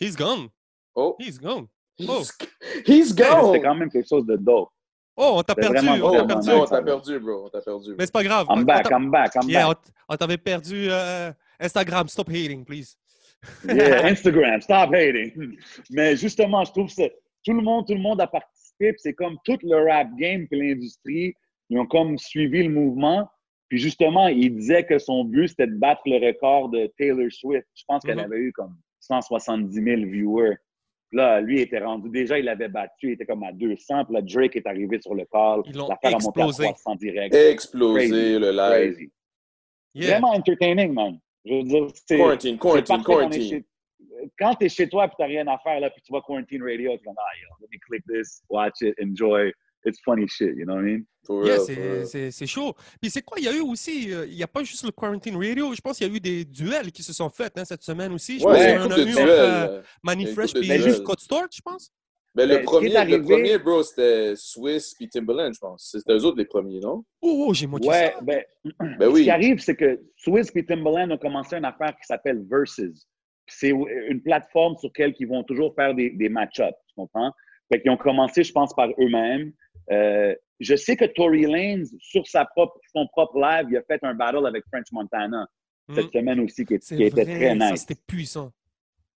he's gone. Oh, He's gone. he's, Oh. he's C'était gone. quand même quelque chose de dope. Oh, on t'a perdu. vraiment On Oh, t'a vraiment perdu. bro. On t'a perdu. Mais c'est pas grave. I'm On- back, I'm back, I'm Yeah, back. on, t'avait perdu euh, Instagram. Stop hating, please. [LAUGHS] Yeah, Instagram, stop hating. Mais justement, je trouve que tout le monde, tout le monde a participé. C'est comme tout le rap game puis l'industrie, ils ont comme suivi le mouvement. Puis justement, il disait que son but, c'était de battre le record de Taylor Swift. Je pense qu'elle Mhm. avait eu comme 170 000 viewers. Là, lui, il était rendu, déjà, il l'avait battu, il était comme à 200. Puis là, Drake est arrivé sur le call. Ils l'ont L'affaire a monté à explosé. 300 direct. Explosé Crazy, le live. Crazy. Yeah. Vraiment entertaining, man. Je veux dire, c'est... Quarantine, quarantine, quarantine. Quand tu es chez toi et tu n'as rien à faire, là, puis tu vois Quarantine Radio, tu vas ah, yo, let me click this, watch it, enjoy. It's funny shit, you know what I mean? For Yeah, c'est- chaud. Puis c'est quoi, il y a eu aussi, euh, il n'y a pas juste le Quarantine Radio, je pense qu'il y a eu des duels qui se sont faits hein, cette semaine aussi. Je Ouais, pense a eu duels. entre euh, euh. Manny il y a une Fresh couple de puis duels. Scott Storch, je pense. Mais Ben, le ce est premier, arrivé- le premier, bro, c'était Swiss puis Timberland, je pense. C'était eux autres les premiers, non? Oh, oh, j'ai moqué Ouais, ça. ben, Ben ce oui. qui arrive, c'est que Swiss et Timbaland ont commencé une affaire qui s'appelle Versus. C'est une plateforme sur laquelle ils vont toujours faire des, des match-ups, tu comprends? Fait qu'ils ont commencé, je pense, par eux-mêmes. Euh, je sais que Tory Lanez, sur sa propre, son propre live, il a fait un battle avec French Montana cette Mhm. semaine aussi, qui, était très nice. c'était puissant.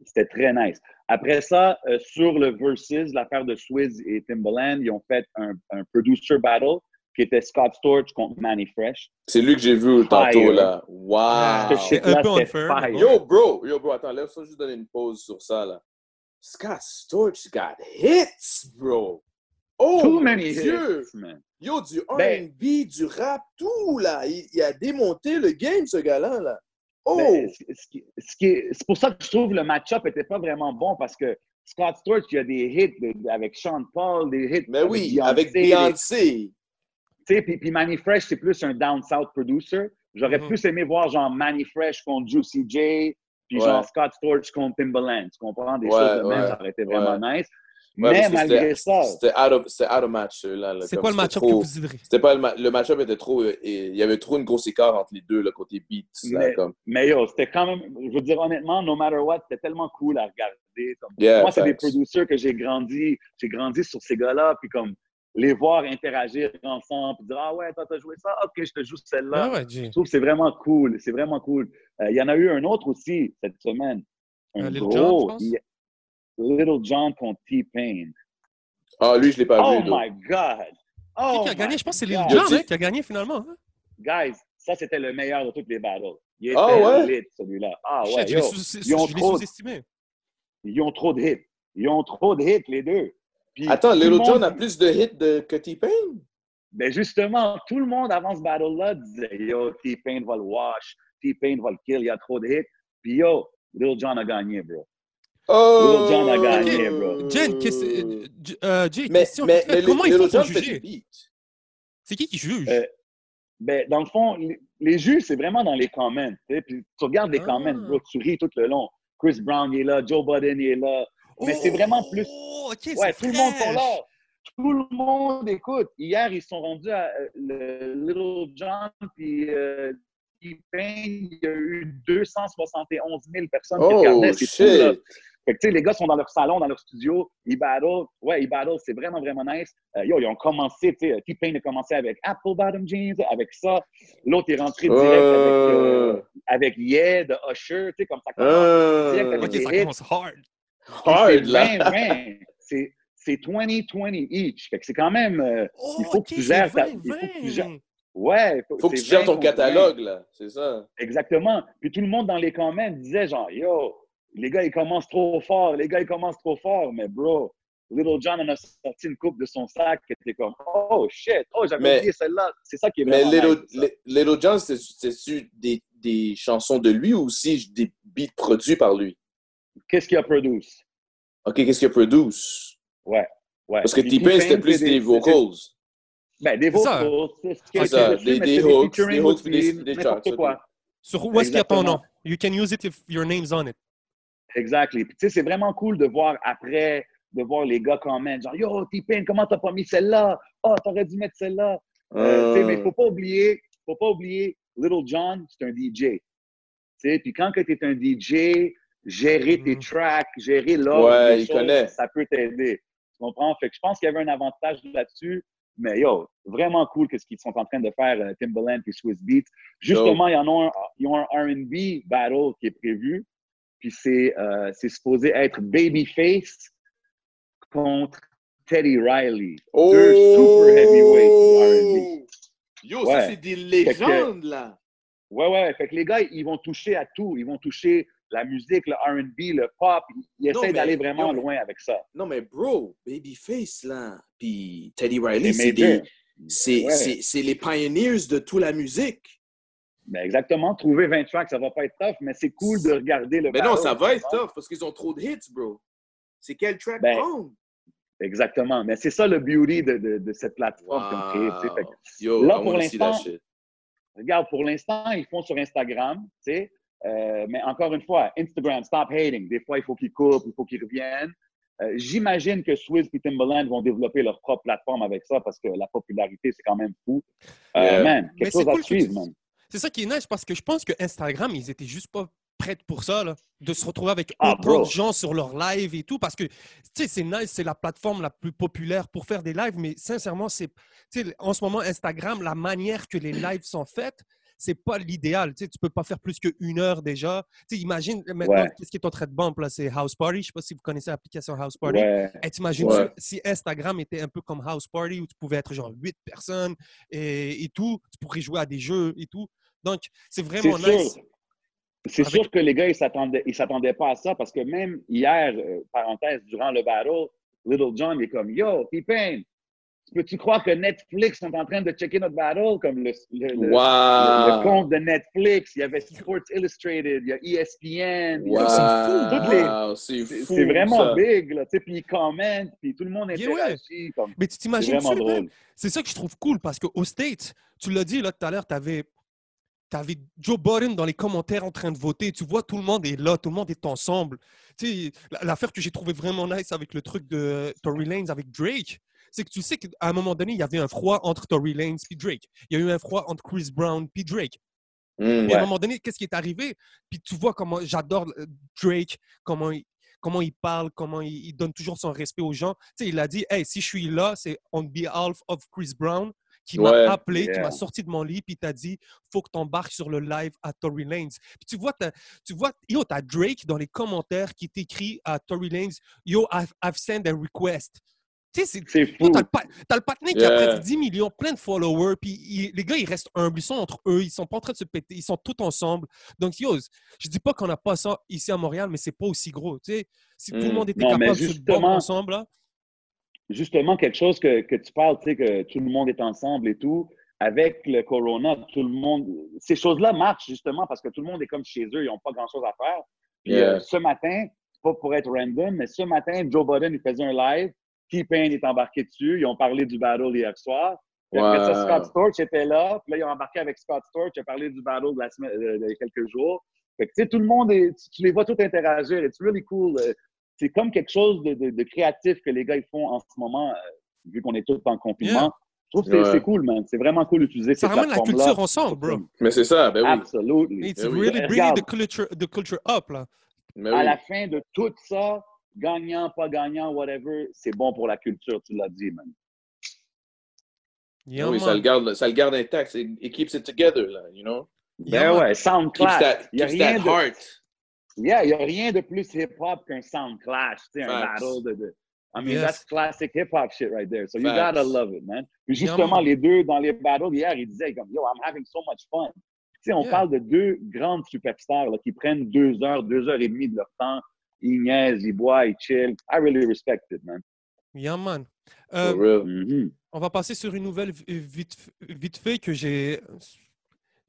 C'était très nice. Après ça, euh, sur le Versus, l'affaire de Swizz et Timbaland, ils ont fait un, un producer battle qui était Scott Storch contre Manny Fresh. C'est lui que j'ai vu tantôt, là. Wow! Ce c'est un peu unfair. Yo, bro! Yo, bro, attends, laisse-moi juste donner une pause sur ça, là. Scott Storch got hits, bro! Oh, Too many Dieu! hits, man. Yo, du Ben- R&B, du rap, tout, là! Il, il a démonté le game, ce gars-là, là. Oh! Ben, ce c'est pour ça que je trouve le match-up n'était pas vraiment bon parce que Scott Storch, il y a des hits avec Sean Paul, des hits Mais avec oui, Beyoncé, avec Beyoncé. Tu sais, puis, puis Manny Fresh, c'est plus un down south producer. J'aurais Mhm. plus aimé voir genre Manny Fresh contre Juicy J, puis Ouais. genre Scott Storch contre Timbaland. Tu comprends? Des Ouais, choses de même, ça aurait été vraiment nice. Ouais, Mais malgré c'était- ça, C'était out, out of match, là. là, C'est quoi le c'était match-up que vous? C'était pas le, ma- le match-up était trop. euh, et il y avait trop une grosse écart entre les deux, le côté beats. Là, Mais- comme. mais yo, c'était quand même, je veux dire honnêtement, no matter what, c'était tellement cool à regarder. Comme- Yeah, moi, c'est des facts. producers que j'ai grandi, j'ai grandi sur ces gars-là, puis comme les voir interagir ensemble, puis dire ah ouais, toi t'as joué ça, ok, je te joue celle-là. Ouais, Jay. Je trouve que c'est vraiment cool. C'est vraiment cool. Euh, Il y en a eu un autre aussi cette semaine. Un Euh, gros. Jon, je pense? il- Little John contre T-Pain. Ah, lui, je l'ai pas Oh vu. donc. my God! Qui Oh qui a gagné? my Je pense que c'est Jon tu- hein, qui a gagné finalement. hein. Guys, ça c'était le meilleur de toutes les battles. Il était Ah ouais? lit, celui-là. Ah Shit, ouais, l'ai yo, ils ont je l'ai trop- sous-estimé. ils ont trop de hits. Ils ont trop de hits, les deux. Puis Attends, Little John monde- a plus de hits de, que T-Pain? Ben justement, tout le monde avant ce battle-là disait Yo, T-Pain va le wash, T-Pain va le kill, il y a trop de hits. Puis yo, Lil Jon a gagné, bro. Little John a gagné, bro. Jen, qu'est-ce- euh, J- euh, Jay, Mais, question. mais, mais comment ils font pour juger? C'est qui qui juge? Euh, Ben, dans le fond, les, juges, c'est vraiment dans les comments. tu sais. Puis tu regardes les Ah. comments, bro, tu ris tout le long. Chris Brown il est là, Joe Budden il est là. Mais c'est vraiment plus. Oh, ok, Ouais, tout le monde fraîche. là. Tout le monde écoute. Hier, ils sont rendus à euh, le Little John puis euh. Il y a eu 271 000 personnes qui Oh, regardaient. C'est. Fait que, tu sais, les gars sont dans leur salon, dans leur studio, ils battle. Ouais, ils battle, c'est vraiment, vraiment nice. Euh, yo, ils ont commencé, tu sais, T-Pain a commencé avec Apple Bottom Jeans, avec ça. L'autre est rentré direct avec, euh, Euh, avec Yeah, de Usher, tu sais, comme ça commence. euh, direct avec Ok, ça commence hard. hard, là. 20, 20. C'est c'est 20-20 each. Fait que c'est quand même. euh, Oh, Il faut que tu gères ta- 20, il faut que tu 20. gères- ouais. il Faut que tu gères 20 ton contre 20. catalogue, là. C'est ça. Exactement. Puis tout le monde dans les comments disait genre, yo, les gars, ils commencent trop fort, les gars, ils commencent trop fort. Mais bro, Little John en a sorti une coupe de son sac qui était comme, oh shit, oh, j'avais oublié celle-là. C'est ça qui est Mais Little, nice, Little John, c'est- c'est-tu des, des chansons de lui ou aussi des beats produits par lui? Qu'est-ce qu'il a produit? OK, qu'est-ce qu'il a produit? Ouais. ouais. Parce que T-Pain, c'était plus des vocals. Ben, des C'est ça. vocals. C'est des- des hooks, des hooks, des- des quoi. ok. Sur où est-ce qu'il y a ton nom? You can use it if your name's on it. Exactly. Puis, tu sais, c'est vraiment cool de voir après, de voir les gars comment, genre, yo, T-Pain, comment t'as pas mis celle-là? Oh, t'aurais dû mettre celle-là. Euh, tu sais, mais il faut pas oublier, faut pas oublier, Little John, c'est un DJ. Tu sais, puis quand tu es un DJ, gérer tes Mhm. tracks, gérer l'ordre, Ouais, choses, ça peut t'aider. Tu comprends? Fait que je pense qu'il y avait un avantage là-dessus. Mais yo, vraiment cool que ce qu'ils sont en train de faire, euh, Timbaland et Swiss Beats. Justement, ils en ont un, ils ont un R&B battle qui est prévu. Puis c'est euh, supposé être Babyface contre Teddy Riley. Deux super heavyweights R&B. Oh! Yo, Ouais. ça, c'est des légendes, là. Ouais, ouais. Fait que les gars, ils vont toucher à tout. Ils vont toucher la musique, le R&B, le pop. Ils essaient d'aller vraiment loin avec ça. Non, mais bro, Babyface, là, puis Teddy Riley, Les c'est majors. des... C'est Ouais. c'est- c'est les pioneers de toute la musique. Ben exactement. Trouver 20 tracks, ça va pas être tough, mais c'est cool de regarder le Mais non, ça va être tough parce qu'ils ont trop de hits, bro. C'est quel track Ben, prendre? Exactement. Mais c'est ça le beauty de, de, de cette plateforme sais. Fait que Yo, Là, pour l'instant. Regarde, pour l'instant, ils font sur Instagram, tu sais. Euh, mais encore une fois, Instagram, stop hating. Des fois, il faut qu'ils coupent, il faut qu'ils reviennent. Euh, J'imagine que Swizz et Timbaland vont développer leur propre plateforme avec ça parce que la popularité, c'est quand même fou. Euh, Yeah. Man, Mais quelque c'est chose à cool que tu- suivre, man. C'est ça qui est nice parce que je pense que Instagram, ils étaient juste pas prêts pour ça, là, de se retrouver avec Ah, autant de gens sur leur live et tout. Parce que, tu sais, c'est nice, c'est la plateforme la plus populaire pour faire des lives, mais sincèrement, c'est, tu sais, en ce moment, Instagram, la manière que les lives sont faites, c'est pas l'idéal. Tu sais, tu peux pas faire plus qu'une heure déjà. Tu sais, imagine maintenant, Ouais. qu'est-ce qui est en train de bump, là, c'est House Party. Je sais pas si vous connaissez l'application House Party. Ouais. Et t'imagines Ouais. si Instagram était un peu comme House Party où tu pouvais être genre huit personnes et, et tout, tu pourrais jouer à des jeux et tout? Donc, c'est C'est vraiment sûr. nice. C'est Avec- sûr que les gars, ils s'attendaient, ils s'attendaient pas à ça parce que même hier, euh, parenthèse, durant le battle, Little John il est comme Yo, T-Pain, peux-tu croire que Netflix sont en train de checker notre battle? Comme le, le, le- le- le Wow! compte de Netflix, il y avait Sports Illustrated, il y a ESPN, il y a- c'est Toutes les- Wow! C'est c'est fou! c'est vraiment ça. big, là, tu sais, puis ils commentent, puis tout le monde Yeah, ouais. interagit, comme, Mais tu c'est t'imagines. C'est ça que je trouve cool parce qu'au States, tu l'as dit là tout à l'heure, tu avais, Joe Biden dans les commentaires en train de voter. Tu vois, tout le monde est là, tout le monde est ensemble. Tu sais, la- l'affaire que j'ai trouvé vraiment nice avec le truc de Tory Lanez avec Drake, c'est que tu sais qu'à un moment donné, il y avait un froid entre Tory Lanez et Drake. Il y a eu un froid entre Chris Brown et Drake. Mm. Puis à un Ouais. moment donné, qu'est-ce qui est arrivé? Puis tu vois comment j'adore euh, Drake, comment il, comment il parle, comment il, il donne toujours son respect aux gens. Tu sais, il a dit, hey, si je suis là, c'est on behalf of Chris Brown qui m'a appelé, qui m'a sorti de mon lit, puis t'a dit, faut que tu embarques sur le live à Tory Lanez. Puis tu vois, tu vois, yo, t'as Drake dans les commentaires qui t'écrit à Tory Lanez, yo, I've, I've sent a request. Tu sais, c'est fou. T'as le, le patiné qui a Yeah. presque 10 millions, plein de followers, puis il- les gars, ils restent humbles, ils sont entre eux, ils sont pas en train de se péter, ils sont tous ensemble. Donc, yo, je dis pas qu'on n'a pas ça ici à Montréal, mais c'est pas aussi gros, tu sais. Si tout le Mm. monde était Non, capable de se battre ensemble, là, justement quelque chose que, que tu parles, tu sais, que tout le monde est ensemble et tout. Avec le corona, tout le monde. Ces choses-là marchent justement parce que tout le monde est comme chez eux, ils n'ont pas grand-chose à faire. Puis Yeah. euh, ce matin, pas pour être random, mais ce matin, Joe Biden, il faisait un live. T-Pain est embarqué dessus. Ils ont parlé du battle hier soir. Puis après ça, Wow. Scott Storch était là. Puis là, ils ont embarqué avec Scott Storch. Il a parlé du battle de la semaine, euh, il y a quelques jours. Fait que, tu sais, tout le monde, est, tu, tu les vois tous interagir. It's really cool. C'est comme quelque chose de, de- de créatif que les gars ils font en ce moment, euh, vu qu'on est tous en confinement. Je trouve que c'est Ouais. c'est cool, man. C'est vraiment cool d'utiliser Ça ces ramène la culture ensemble, bro. Mais c'est ça, ben oui. Absolutely. It's Eh oui. really bringing the culture, the culture up, là. Ben à oui. la fin de tout ça, gagnant, pas gagnant, whatever, c'est bon pour la culture, tu l'as dit, man. Yeah, Ben oui, man. ça le garde, ça le garde intact. It, it keeps it together, là, you know? Yeah, Ben man. ouais, sound Keeps that, Il y a keeps rien that de, heart. Yeah, il y a rien de plus hip-hop qu'un sound clash, un battle de, de- I mean, Yes. that's classic hip-hop shit right there. So you Facts. gotta love it, man. Puis justement, les deux, dans les battles hier, ils disaient comme, yo, I'm having so much fun. Tu sais, on Yeah. parle de deux grandes superstars là, qui prennent deux heures, deux heures et demie de leur temps. Ils niaisent, ils boivent, ils chill. I really respect it, man. Yeah, man. For Euh, real. Mhm. on va passer sur une nouvelle vi- vite, vite fait que j'ai.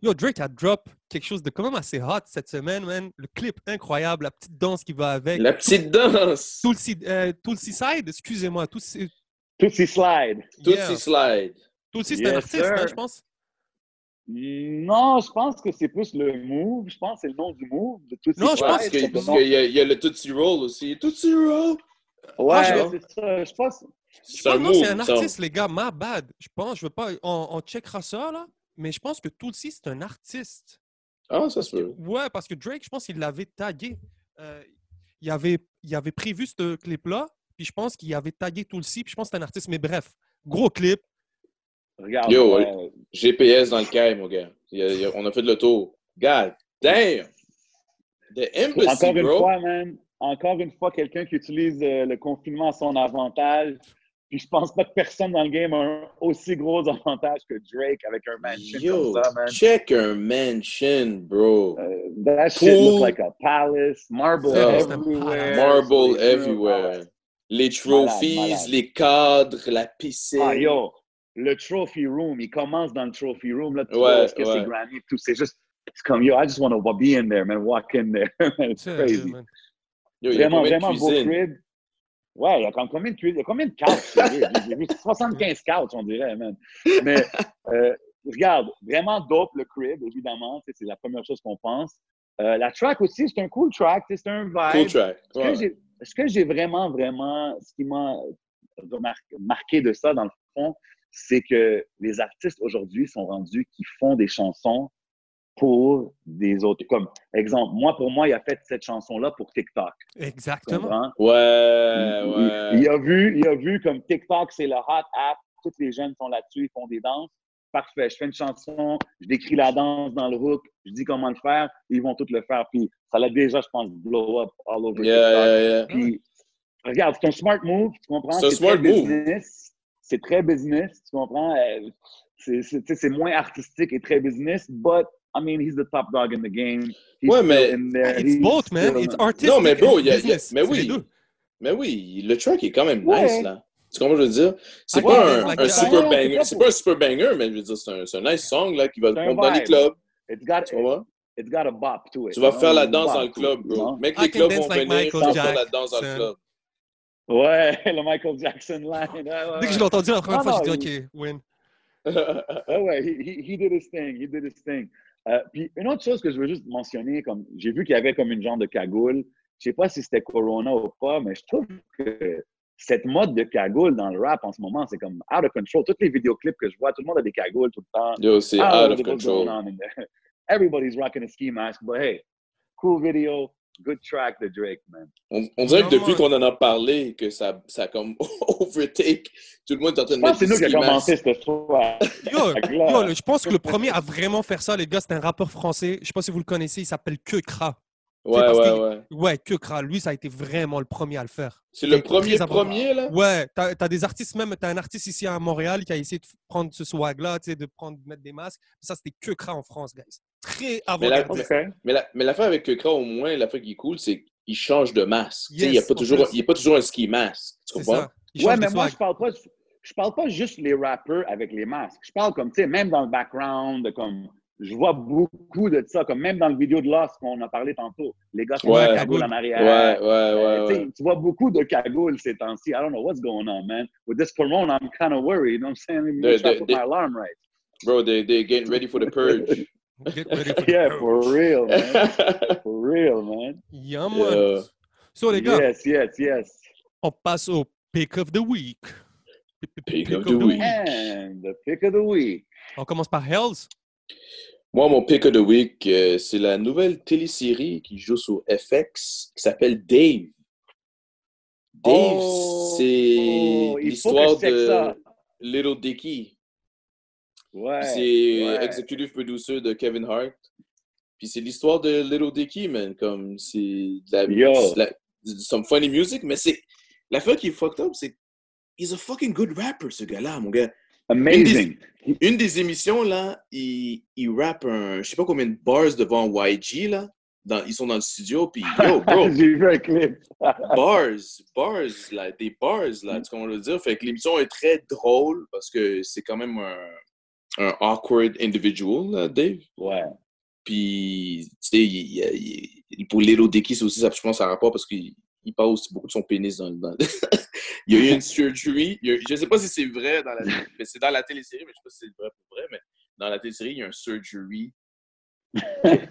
Yo, Drake a drop quelque chose de quand même assez hot cette semaine, man. Le clip incroyable, la petite danse qui va avec. La petite danse. Tulsi, euh, Tulsi Side, excusez-moi. Tulsi, Tootsie Slide. Tout yeah. s'y slide. Tulsi, c'est un artiste, hein, je pense? Non, je pense que c'est plus le move. Je pense que c'est le nom du move. De Tootsie Non, je pense Parce que- parce qu'il y, y a le Tootsie Roll aussi. Tootsie Roll. Ouais, Ah, je- c'est ça. Je pense. Je C'est un pense non, c'est un ça. artiste, les gars. My bad. Je pense, je veux pas. On, on checkera ça, là. Mais je pense que Tulsi, c'est un artiste. Ah, ça Parce se que- peut. ouais, parce que Drake, je pense qu'il l'avait tagué. Euh, il, avait, il avait prévu ce clip-là, puis je pense qu'il avait tagué Tulsi, puis je pense que c'est un artiste. Mais bref, gros clip. Regarde. Yo, euh, GPS dans le caille, mon gars. Il y a- il y a- on a fait le tour. God damn! The Embassy, encore une bro. fois, man. Encore une fois, quelqu'un qui utilise euh, le confinement à son avantage. Puis je pense pas que personne dans le game a un aussi gros avantage que Drake avec un mansion Yo, comme ça, man. check un mansion, bro. Euh, that shit looks like a palace, marble Yeah. everywhere. Marble everywhere. Les trophies, malade. les cadres, la piscine. Ah, yo, le trophy room, il commence dans le trophy room, là, tu Ouais, vois, est-ce que ouais. c'est Grammy, tout, c'est juste, c'est comme, yo, I just want to be in there, man, walk in there. [LAUGHS] It's crazy. man. Yo, il y a Vraiment, vraiment beau crib. Ouais, il y a comme combien de il y a combien de couches, sérieux? J'ai- J'ai vu 75 couches, on dirait, man. Mais, euh, regarde, vraiment dope le crib, évidemment, c'est la première chose qu'on pense. Euh, la track aussi, c'est un cool track, c'est un vibe. Cool track. Ce que Ouais. j'ai- ce que j'ai vraiment, vraiment, ce qui m'a marqué de ça, dans le fond, c'est que les artistes aujourd'hui sont rendus qui font des chansons pour des autres. Comme, exemple, moi, pour moi, il a fait cette chanson-là pour TikTok. Exactement. Ouais, Il- ouais. Il, il a vu, il a vu comme TikTok, c'est le hot app. Tous les jeunes sont là-dessus, ils font des danses. Parfait. Je fais une chanson, je décris la danse dans le hook, je dis comment le faire, ils vont tout le faire. Puis ça l'a déjà, je pense, blow up all over Yeah, TikTok. yeah, yeah. Puis, regarde, c'est un smart move, tu comprends? C'est un smart très move. business. C'est très business, tu comprends? Euh, c'est moins artistique et très business, but I mean, he's the top dog in the game. He's Ouais, mais- in there. It's He's both, man. It's artistic Non, mais bro, and il y a- il y a- business. mais C'est les oui. deux. Mais oui, le track est quand même Ouais. nice, là. Tu comprends ce que je veux dire? C'est I pas get un, it, like un that. super Ouais, c'est banger. pas C'est pour- pas un super banger, mais je veux dire, c'est un, c'est un nice song, là, qui va te C'est un prendre dans les vibe. clubs. It's got, Tu comprends? it's got a bop to it. Tu vas you know? faire la It's danse bop dans le to club, it, bro. you know? Mec, I les can clubs dance vont like venir, tu Michael vas faire la Jackson. danse dans le club. Ouais, le Michael Jackson line. Ouais, ouais, Dès que je ouais. l'ai entendu la première Non, fois, j'ai non, dit, OK, win. [LAUGHS] Ah ouais, he, he, he did his thing, he did his thing. Euh, puis une autre chose que je veux juste mentionner, comme j'ai vu qu'il y avait comme une genre de cagoule. Je sais pas si c'était Corona ou pas, mais je trouve que cette mode de cagoule dans le rap en ce moment, c'est comme out of control. Tous les vidéoclips que je vois, tout le monde a des cagoules tout le temps. Yo, c'est don't out know of going control. [LAUGHS] Everybody's rocking a ski mask, but hey, cool video, good track de Drake, man. On, on dirait que depuis qu'on en a parlé, que ça, ça a comme [LAUGHS] overtake. Tout le monde est en train de mettre c'est nous qui a ski commencé cette histoire. Yo, [LAUGHS] yo, je pense que le premier à vraiment faire ça, les gars, c'est un rappeur français. Je sais pas si vous le connaissez, il s'appelle Kekra. Ouais, parce ouais, que- ouais. Ouais, Kekra, lui, ça a été vraiment le premier à le faire. C'est le premier premier, là? Ouais, t'as as des artistes, même, t'as un artiste ici à Montréal qui a essayé de prendre ce swag-là, tu sais, de prendre, de mettre des masques. Ça, c'était Kekra en France, guys. Très Mais la- avant-gardiste. Mais la- mais l'affaire avec Kekra, au moins, l'affaire qui est cool, c'est qu'il change de masque. Tu sais, il Yes, n'y a, pas toujours- plus. il y a pas toujours un ski mask. Tu comprends? Ouais, mais moi, swag. je parle pas, je parle pas juste les rappeurs avec les masques. Je parle comme, tu sais, même dans le background, comme je vois beaucoup de ça, comme même dans le vidéo de Lost qu'on a parlé tantôt. Les gars sont Ouais. en cagoule en arrière. Ouais, ouais, Euh, ouais, tu sais, ouais. Tu vois beaucoup de cagoules ces temps-ci. I don't know what's going on, man. With this corona, I'm kind of worried. You know what I'm saying? Maybe They- I should they- put they- my alarm right. Bro, they, they're getting ready for the purge. [LAUGHS] Get ready for the Yeah, purge. for real, man. [LAUGHS] For real, man. Yeah, man. Yeah. So, les gars, Yes, yes, yes. on passe au pick of the week. Pick of the week. And the pick of the week. On commence par Hells. Moi, mon pick of the week, euh, c'est la nouvelle télésérie qui joue sur FX qui s'appelle Dave. Dave, Oh, c'est oh, l'histoire de ça. Little Dicky. Ouais. c'est ouais. executive producer de Kevin Hart. Puis c'est l'histoire de Little Dicky, man. Comme c'est de la, de la- some funny music, mais c'est la fois qui est fucked up, c'est he's a fucking good rapper, ce gars-là, mon gars. Amazing. Une des émissions, là, il, il rappe un, je sais pas combien de bars devant YG, là. Dans, ils sont dans le studio, puis yo, [LAUGHS] bro, J'ai vu un clip. [LAUGHS] bars, bars, là, des bars, là, tu comprends le dire? Fait que l'émission est très drôle parce que c'est quand même un, un awkward individual, là, Dave. Ouais. Puis, tu sais, pour Little Dicky, c'est aussi, ça, je pense, ça rapport parce qu'il il parle aussi beaucoup de son pénis dans, dans- [LAUGHS] il y a eu une surgery. il y a- je ne sais pas si c'est vrai dans la, mais c'est dans la télésérie, mais je ne sais pas si c'est vrai pour vrai, mais dans la télésérie, il y a un surgery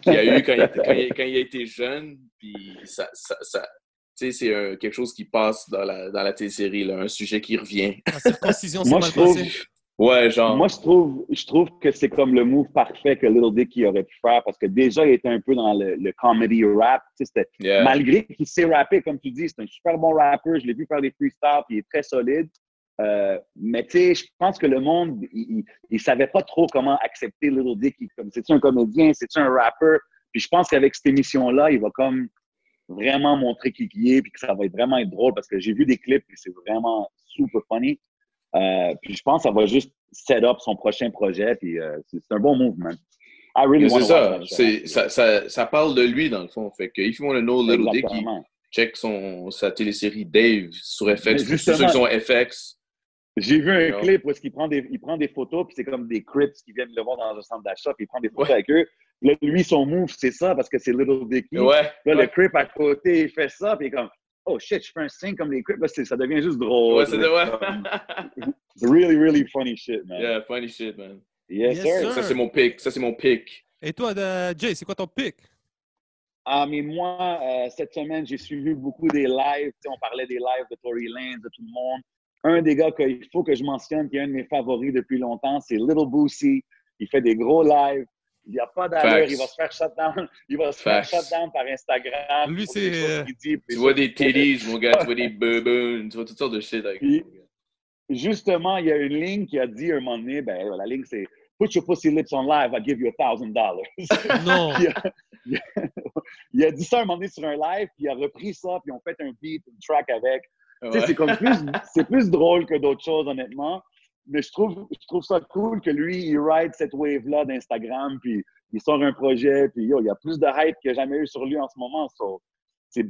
qu'il y a eu quand il, était- quand il- quand il a été jeune. Puis, ça, ça, ça- tu sais, c'est un- quelque chose qui passe dans la, dans la télésérie, là, un sujet qui revient. La circoncision Moi, mal je trouve, passée. Ouais, genre. moi, je trouve, je trouve que c'est comme le move parfait que Little Dicky aurait pu faire parce que déjà, il était un peu dans le, le comedy rap. Yeah. Malgré qu'il sait rapper, comme tu dis, c'est un super bon rappeur. Je l'ai vu faire des freestyles, puis il est très solide. Euh, mais tu sais, je pense que le monde, il, il savait pas trop comment accepter Little Dicky. Comme c'est-tu un comédien, c'est-tu un rappeur? Puis je pense qu'avec cette émission-là, il va comme vraiment montrer qui il est, puis que ça va être vraiment être drôle parce que j'ai vu des clips et c'est vraiment super funny. Euh, puis je pense que ça va juste set up son prochain projet, puis euh, c'est un bon move, man. I really c'est ça, ça, ça, ça parle de lui dans le fond. Fait que if you want to know Little Exactement. check son, sa télésérie Dave sur FX. Pour ceux qui sont FX. J'ai vu un clip où est-ce qu'il prend des, il prend des photos, puis c'est comme des Crips qui viennent le voir dans un centre d'achat, puis il prend des photos Ouais. avec eux. Là, lui, son move, c'est ça, parce que c'est Little Dicky. Ouais. Là, le. Crip à côté, il fait ça, puis il est comme, oh shit, je fais un signe comme les Crips. C'est- ça devient juste drôle. Ouais, c'est ouais. [LAUGHS] It's really, really funny shit, man. yeah, funny shit, man. Yes, Yes, sir. sir. Ça, c'est mon pick. Ça, c'est mon pick. Et toi, Jay, c'est quoi ton pick? Ah, mais moi, euh, cette semaine, j'ai suivi beaucoup des lives. On parlait des lives de Tory Lanez, de tout le monde. Un des gars qu'il faut que je mentionne, qui est un de mes favoris depuis longtemps, c'est Little Boosie. Il fait des gros lives. Il n'y a pas d'allure. Il va se faire shutdown. Il va se faire Facts. shutdown par Instagram. Lui, c'est, euh, Tu des vois des titties, mon gars. Tu vois des bubbles. [LAUGHS] Tu vois toutes sortes de shit avec Puis-. Justement, il y a une ligne qui a dit un moment donné, ben, la ligne, c'est Put your pussy lips on live, I'll give you a thousand dollars. [LAUGHS] Non. il, a, il a- il a dit ça un moment donné sur un live, puis il a repris ça, puis on fait un beat, une track avec. Tu sais, c'est comme plus, c'est plus drôle que d'autres choses, honnêtement. Mais je trouve, je trouve ça cool que lui, il ride cette wave-là d'Instagram, puis il sort un projet, puis yo, il y a plus de hype qu'il n'y a jamais eu sur lui en ce moment. So, c'est,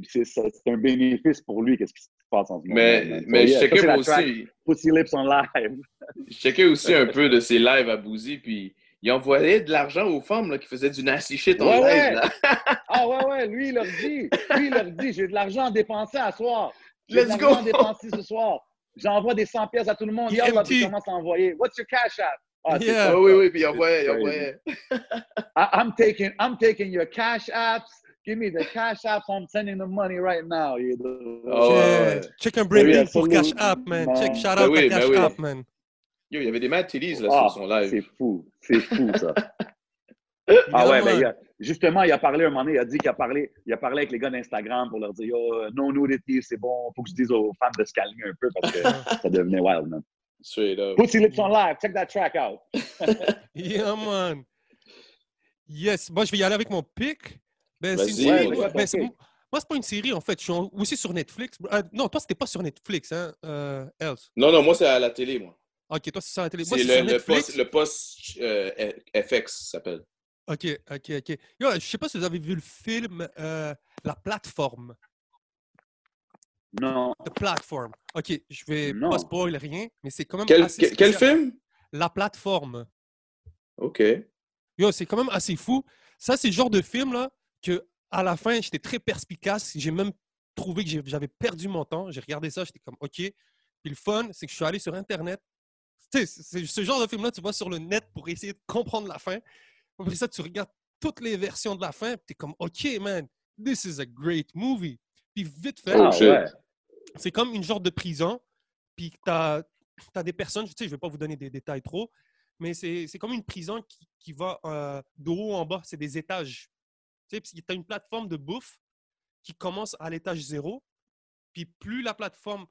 un bénéfice pour lui, qu'est-ce qui se passe en ce moment. Mais. So, mais je yeah, checkais aussi. Pussy Lips on live. [LAUGHS] Je checkais aussi un peu de ses lives à Bouzy, puis il envoyait de l'argent aux femmes là, qui faisaient du nasty shit en Ouais, live. ouais. Là. [LAUGHS] Ah ouais, ouais, lui, il leur dit, lui, il leur dit, j'ai de l'argent à dépenser à soir. J'ai de l'argent à dépenser ce soir. J'envoie des 100 pièces à tout le monde. Il Yalla, empty. puis il commence à envoyer. What's your cash app? Ah, c'est Yeah. ça. Ah oui, oui, puis envoyait. [LAUGHS] I, I'm taking, I'm taking your cash apps. Give me the cash apps. I'm sending the money right now. You know? Oh, ouais. Check, un branding Oui, pour Cash. App, man. Check, shout Ben out oui, à Cash ben oui. App, man. Yo, il y avait des mad titties là, Ah, sur son live. c'est fou, c'est fou ça. Yeah, [LAUGHS] Ah ouais, man. mais il a- justement, il a parlé un moment donné, il a dit qu'il a parlé, il a parlé avec les gars d'Instagram pour leur dire Yo, no nudity, c'est bon, faut que je dise aux femmes de se calmer un peu parce que [LAUGHS] ça devenait wild, man. Straight up. Pussy Lips on live, check that track out. [LAUGHS] Yeah, man. Yes. Moi, je vais y aller avec mon pick. Ben, c'est une Vas-y, gars. ben, moi, c'est pas une série, en fait. Je suis aussi sur Netflix. Euh, non, toi, c'était pas sur Netflix, hein, euh, Else? Non, non, moi, c'est à la télé, moi. Ok, toi, c'est sur la télé. C'est le, le post, le post euh, FX, ça s'appelle. Ok, ok, ok. Yo, je sais pas si vous avez vu le film euh, La plateforme. Non. The Platform. Ok, je vais Non. pas spoiler rien, mais c'est quand même Quel, assez quel, quel spécial. film? La plateforme. OK. Yo, c'est quand même assez fou. Ça, c'est le genre de film là, que à la fin, j'étais très perspicace. J'ai même trouvé que j'avais perdu mon temps. J'ai regardé ça, j'étais comme OK. Puis le fun, c'est que je suis allé sur Internet. Tu sais, ce genre de film-là, tu vas sur le net pour essayer de comprendre la fin. Après ça, tu regardes toutes les versions de la fin, puis tu es comme OK, man, this is a great movie. Puis vite fait, Oh, Ah, ouais. c'est comme une genre de prison. Puis tu as, des personnes, tu sais, je ne vais pas vous donner des détails trop, mais c'est c'est comme une prison qui, qui va euh, de haut en bas. C'est des étages. Tu sais, puis tu as une plateforme de bouffe qui commence à l'étage zéro. Puis plus la plateforme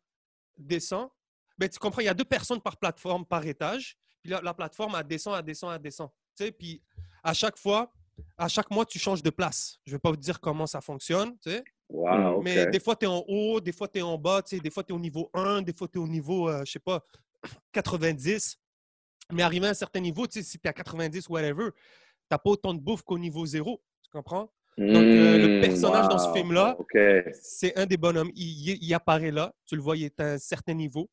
descend, ben, tu comprends, il y a deux personnes par plateforme, par étage. Puis la, la plateforme, elle descend, elle descend, elle descend. Tu sais, puis à chaque fois, à chaque mois, tu changes de place. Je ne vais pas vous dire comment ça fonctionne, tu sais. Wow. Mais des fois, tu es en haut, des fois, tu es en bas, tu sais, des fois, tu es au niveau 1, des fois, tu es au niveau, euh, je sais pas, [CLEARS THROAT] 90. Mais arrivé à un certain niveau, tu sais, si tu es à 90, whatever, tu n'as pas autant de bouffe qu'au niveau 0. Tu comprends? Donc, euh, le Mm. personnage dans ce film-là, c'est un des bonhommes. Il, il- il apparaît là, tu le vois, il est à un certain niveau.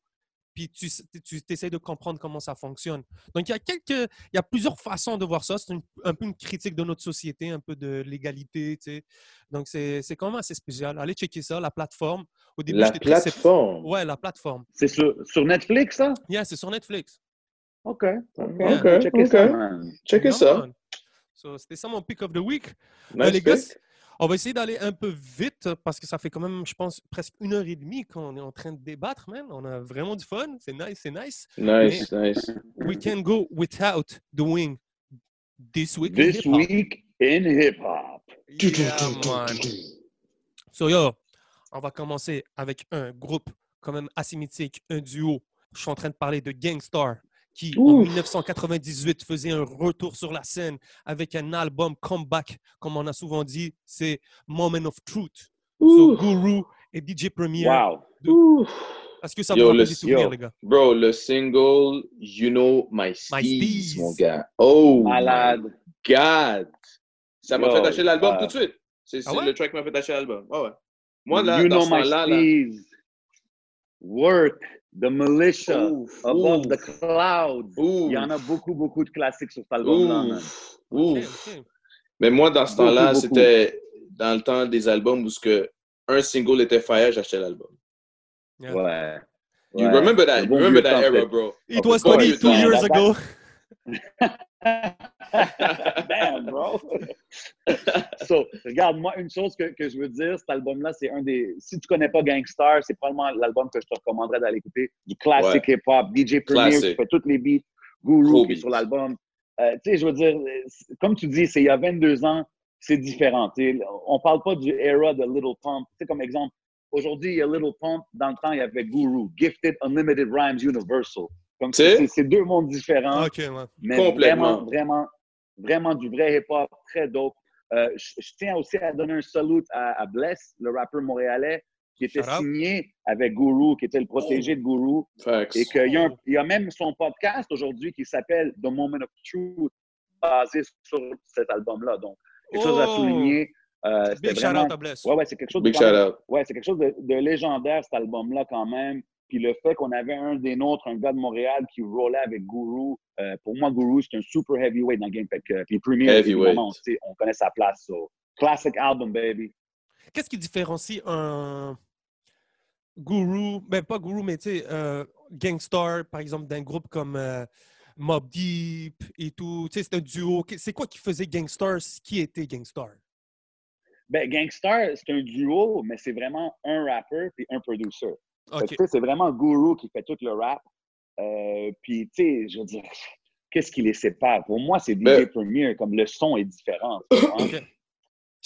Puis tu, tu essaies de comprendre comment ça fonctionne. Donc, il y a, quelques, il y a plusieurs façons de voir ça. C'est un peu une critique de notre société, un peu de l'égalité. tu sais. Donc, c'est quand même assez spécial. Allez checker ça, la plateforme. Au début, La j'étais très plateforme? Ouais, la plateforme. C'est sur, sur Netflix, ça? Yeah, c'est sur Netflix. OK. OK. OK, Checker ça, Yeah. So, C'était ça mon pick of the week. Nice les gars. On va essayer d'aller un peu vite parce que ça fait quand même, je pense, presque une heure et demie qu'on est en train de débattre, man. On a vraiment du fun. C'est nice, c'est nice. Nice, nice. We can go without doing this week. in This week in hip-hop. Yeah, man. So, yo, on va commencer avec un groupe quand même assez mythique, un duo. Je suis en train de parler de Gangstar, qui en Ouf. 1998 faisait un retour sur la scène avec un album comeback, comme on a souvent dit, c'est Moment of Truth. So. Guru et DJ Premier. Wow. Ouh. Est-ce que ça Yo, vous le- des souvenirs, yo. les gars? Bro, le single You Know My Steez, mon gars. Oh Malade. my God. Ça m'a fait acheter l'album tout de suite. C'est Ah c'est ouais? le track qui m'a fait acheter l'album. Ouais, ouais. Moi, là, you dans know ce my là. Work. The Militia. Ouf, Above ouf, the Clouds. ouf, Il y en a beaucoup, beaucoup de classiques sur cet album-là. Mais moi, dans ce temps-là, c'était dans le temps des albums où ce que un single était fire, j'achetais l'album. Yeah. Ouais. You Ouais. remember that, bon remember that era, bro. It was course, 22 man. years ago. [LAUGHS] [LAUGHS] Damn, bro. [LAUGHS] so, regarde, moi, une chose que, que je veux dire, cet album-là, c'est un des. Si tu connais pas Gangstar, c'est probablement l'album que je te recommanderais d'aller écouter. Du classique hip-hop, DJ Premier qui fait toutes les beats, Guru qui est sur l'album. Euh, tu sais, je veux dire, comme tu dis, c'est il y a 22 ans, c'est différent. tu sais. On parle pas du era de Little Pump. Tu sais, comme exemple, aujourd'hui, il y a Little Pump. Dans le temps, il y avait Guru, Gifted Unlimited Rhymes Universal. Comme Tu sais? c'est c'est deux mondes différents. Mais Complètement. vraiment, vraiment, vraiment du vrai hip-hop, très dope. Euh, je, je tiens aussi à donner un salut à, à Bless, le rappeur montréalais, qui était signé avec Guru, qui était le protégé de Guru. Facts. Et qu'il y, a y même son podcast aujourd'hui qui s'appelle The Moment of Truth, basé sur cet album-là. Donc, quelque chose à Oh! souligner. Euh, Big shout out à Bless. Ouais, ouais, c'est quelque chose Big de quand shout même- out. Ouais, c'est quelque chose de, de légendaire, cet album-là, quand même. Puis le fait qu'on avait un des nôtres, un gars de Montréal, qui roulait avec Guru. euh, pour moi, Guru, c'est un super heavyweight dans le game. Fait que, puis Premier, Heavyweight. évidemment, on, sait- on connaît sa place. So. Classic album, baby. Qu'est-ce qui différencie un guru, ben pas guru, mais tu sais, euh, Gangstar, par exemple, d'un groupe comme euh, Mob Deep et tout? Tu sais, c'est un duo. C'est quoi qui faisait Gangstar, ce qui était Gangstar? Ben, Gangstar, c'est un duo, mais c'est vraiment un rappeur puis un producer. C'est vraiment Guru qui fait tout le rap. Euh, puis, tu sais, je veux dire, qu'est-ce qui les sépare? Pour moi, c'est DJ Ben- Premier, comme le son est différent.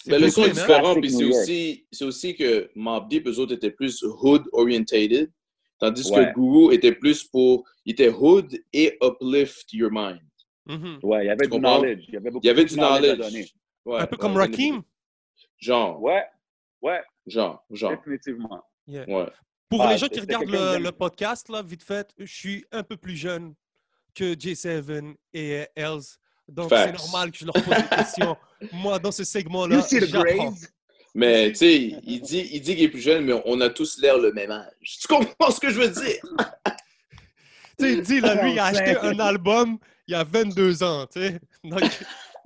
Mais le plus son est hein? différent, puis c'est aussi, c'est aussi que Mobb Deep, eux autres, étaient plus hood-orientated, tandis Ouais. que Guru était plus pour... Il était hood et uplift your mind. Mhm. Ouais, il y avait du comprends? knowledge. Il y avait beaucoup Il y avait de du knowledge à knowledge. donner. Ouais, Un peu ouais, comme Rakim. Genre, Ouais, ouais, genre, genre. définitivement. Yeah. Ouais. Pour Ah, les gens qui regardent le, podcast, là, vite fait, je suis un peu plus jeune que J7 et Els. Donc, c'est normal que je leur pose des questions. [LAUGHS] Moi, dans ce segment-là? Mais, tu sais, il dit, il dit qu'il est plus jeune, mais on a tous l'air le même âge. Tu comprends ce que je veux dire? [LAUGHS] Tu sais, il dit, là, lui, il a acheté un album il y a 22 ans, tu sais. Donc. [LAUGHS]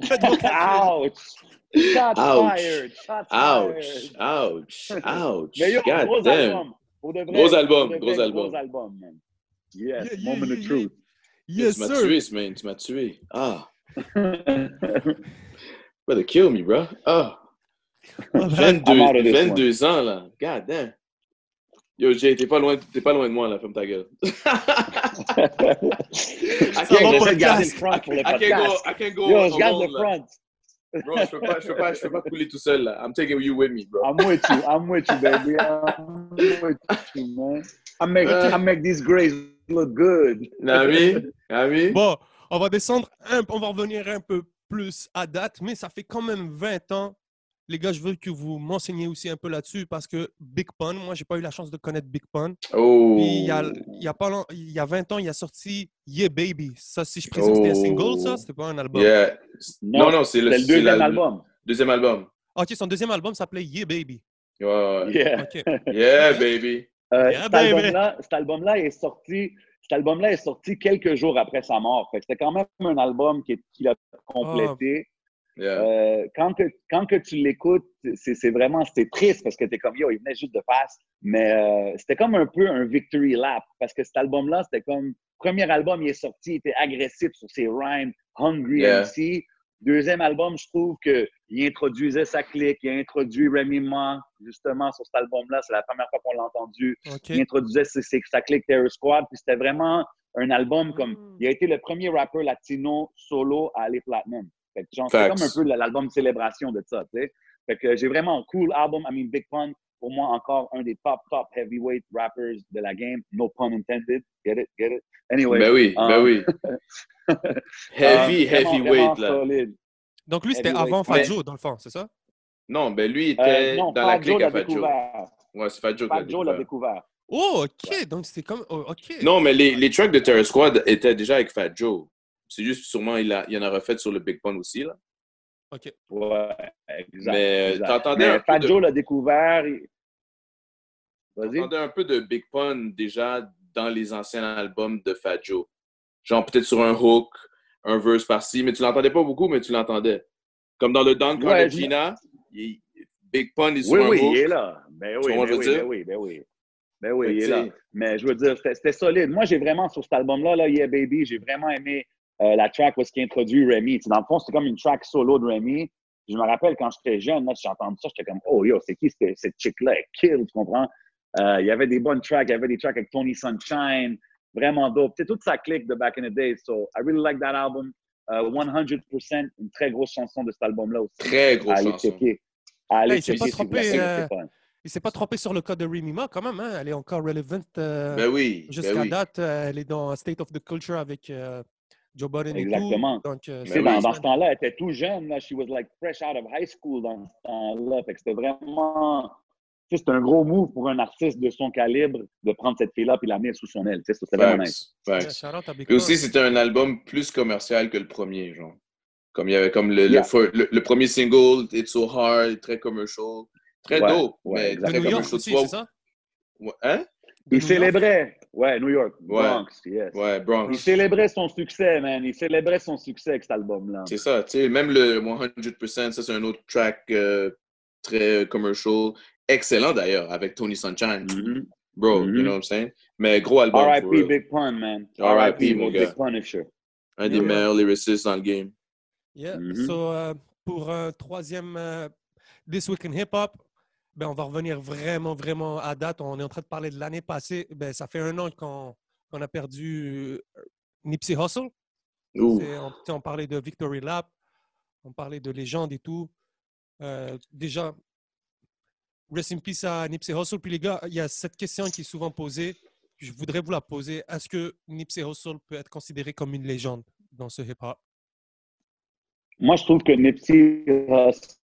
Ouch! Shots Ouch. fired! Shots Ouch, fired! ouch, ouch. Mais yo, God gros damn. album. Pour de vrai, Gros album, pour de vrai, gros album. Gros album, man. Yes, Yeah, yeah, moment yeah, of yeah. truth. Yes, tu m'as tué, man. Tu m'as tué. Ah. [LAUGHS] Better kill me, bro. Ah. Ah, ben, 22, I'm out of this 22 ans, là. God damn. Yo, Jay, t'es pas loin, pas loin de moi, là. Ferme ta gueule. I can't go- I can't go. I can't go Yo, je garde le front. Bro, je peux pas, je peux pas, je peux pas couler tout seul, là. I'm taking you with me, bro. I'm with you. I'm with you, baby. I'm with you, man. I make, I make these grays look good. Nami, Nami. Bon, on va descendre, un, on va revenir un peu plus à date, mais ça fait quand même 20 ans. Les gars, je veux que vous m'enseigniez aussi un peu là-dessus parce que Big Pun, moi, j'ai pas eu la chance de connaître Big Pun. Oh. Puis il y a, il y a pas long- il y a 20 ans, il a sorti Yeah Baby. Ça, si je présume, c'était un single, ça? Oh. C'était pas un album? Yeah. Non, non, c'est le, deuxième la- album. Deuxième album. Ah, Ok, son deuxième album s'appelait Yeah Baby. Yeah. [LAUGHS] Yeah, baby. Euh, Yeah, cet baby. album-là, cet album-là est sorti. Cet album-là est sorti quelques jours après sa mort. C'était quand même un album qui, qu'il a complété. Yeah. Euh, quand, que, quand que tu l'écoutes, c'est, c'est vraiment c'est triste parce que tu es comme yo, il venait juste de face. Mais euh, c'était comme un peu un victory lap parce que cet album-là, c'était comme. Premier album, il est sorti, il était agressif sur ses rhymes, Hungry Yeah. MC. Deuxième album, je trouve qu'il introduisait sa clique, il a introduit Remy Ma, justement, sur cet album-là. C'est la première fois qu'on l'a entendu. Il introduisait ses- ses- sa clique Terror Squad. Puis c'était vraiment un album comme. Mm. Il a été le premier rappeur latino solo à aller platinum. Fait que genre, c'est comme un peu l'album de célébration de ça, tu sais. Fait que j'ai vraiment un cool album. I mean, Big Pun, pour moi, encore un des top, top heavyweight rappers de la game. No pun intended. Get it? Get it? Anyway. Ben oui, ben um, oui. [LAUGHS] Heavy, um, vraiment, heavyweight, vraiment là. Donc lui, c'était avant Mais- Fat Joe, dans le fond, c'est ça? Non, ben lui, il Euh, était non, dans la clique à l'a Fat Joe. découvert. Ouais, c'est Fat Joe qui l'a découvert. découvert. Oh, ok. Donc c'était comme. oh, ok. Non, mais les, les tracks de Terror Squad étaient déjà avec Fat Joe. C'est juste, sûrement, il, a, il en a refait sur le Big Pun aussi, là. Ok. Ouais, exact. Mais exact. t'entendais Mais de- Joe l'a découvert. Vas-y. J'entendais un peu de Big Pun déjà dans les anciens albums de Fat Joe. Genre peut-être sur un hook, un verse par-ci, mais tu l'entendais pas beaucoup, mais tu l'entendais. Comme dans le Don Card Ouais, de Gina, il- Big Pun est sur Oui, un oui, hook. il est là. Ben oui, ben oui, ben oui, ben oui. Ben oui, il est là. Mais je veux dire, c'était c'était solide. Moi, j'ai vraiment, sur cet album-là, là, Yeah Baby, j'ai vraiment aimé euh, la track où est-ce qu'il introduit Remy. Tu sais, dans le fond, c'était comme une track solo de Remy. Je me rappelle quand j'étais jeune, là, j'ai entendu ça, j'étais comme, oh yo, c'est qui cette, cette chick-là? Elle kill, tu comprends? Euh, il y avait des bonnes tracks, il y avait des tracks avec Tony Sunshine, vraiment dope. C'est toute sa clique de back in the day. So, I really like that album. Euh, 100%, une très grosse chanson de cet album-là aussi. Très grosse chanson. checker. À aller Hey, il s'est checker pas trompé, euh. Il s'est pas trompé sur le cas de Remy Ma quand même. Hein? Elle est encore relevant. euh, Ben oui, Jusqu'à ben oui. date, elle est dans State of the Culture avec Joe Budden et Exactement. tout. Donc, euh, dans, dans ce temps-là, elle était tout jeune. Là. She was like fresh out of high school dans ce temps-là. Fait que c'était vraiment. C'est un gros move pour un artiste de son calibre de prendre cette fille-là et la mettre sous son aile. Tu sais, C'était vraiment nice. Puis aussi, c'était un album plus commercial que le premier, genre. Comme il y avait comme le, le Yeah. fir- le, le premier single, It's So Hard, très commercial. Très Ouais, dope, ouais, mais très New York commercial. aussi, c'est ça? Ouais, Hein? Il célébrait. Ouais, New York. Ouais. Bronx, yes. Ouais, Bronx. Il célébrait son succès, man. Il célébrait son succès avec cet album-là. C'est ça, tu sais, même le 100%, ça c'est un autre track euh, très commercial. Excellent d'ailleurs, avec Tony Sunshine. Mhm. Bro, Mhm. you know what I'm saying? Mais gros album. R.I.P. Big Pun, man. R.I.P., mon gars. Big Punisher. Un des Yeah. meilleurs lyricistes dans le game. Yeah. Mhm. So, euh, pour un troisième euh, This Week in Hip Hop, ben, on va revenir vraiment, vraiment à date. On est en train de parler de l'année passée. Ben, ça fait un an qu'on a perdu euh, Nipsey Hussle. On, parlait de Victory Lap, on parlait de légende et tout. Euh, déjà, rest in peace à Nipsey Hussle. Puis les gars, il y a cette question qui est souvent posée. Je voudrais vous la poser. Est-ce que Nipsey Hussle peut être considéré comme une légende dans ce hip-hop? Moi, je trouve que Nipsey Hussle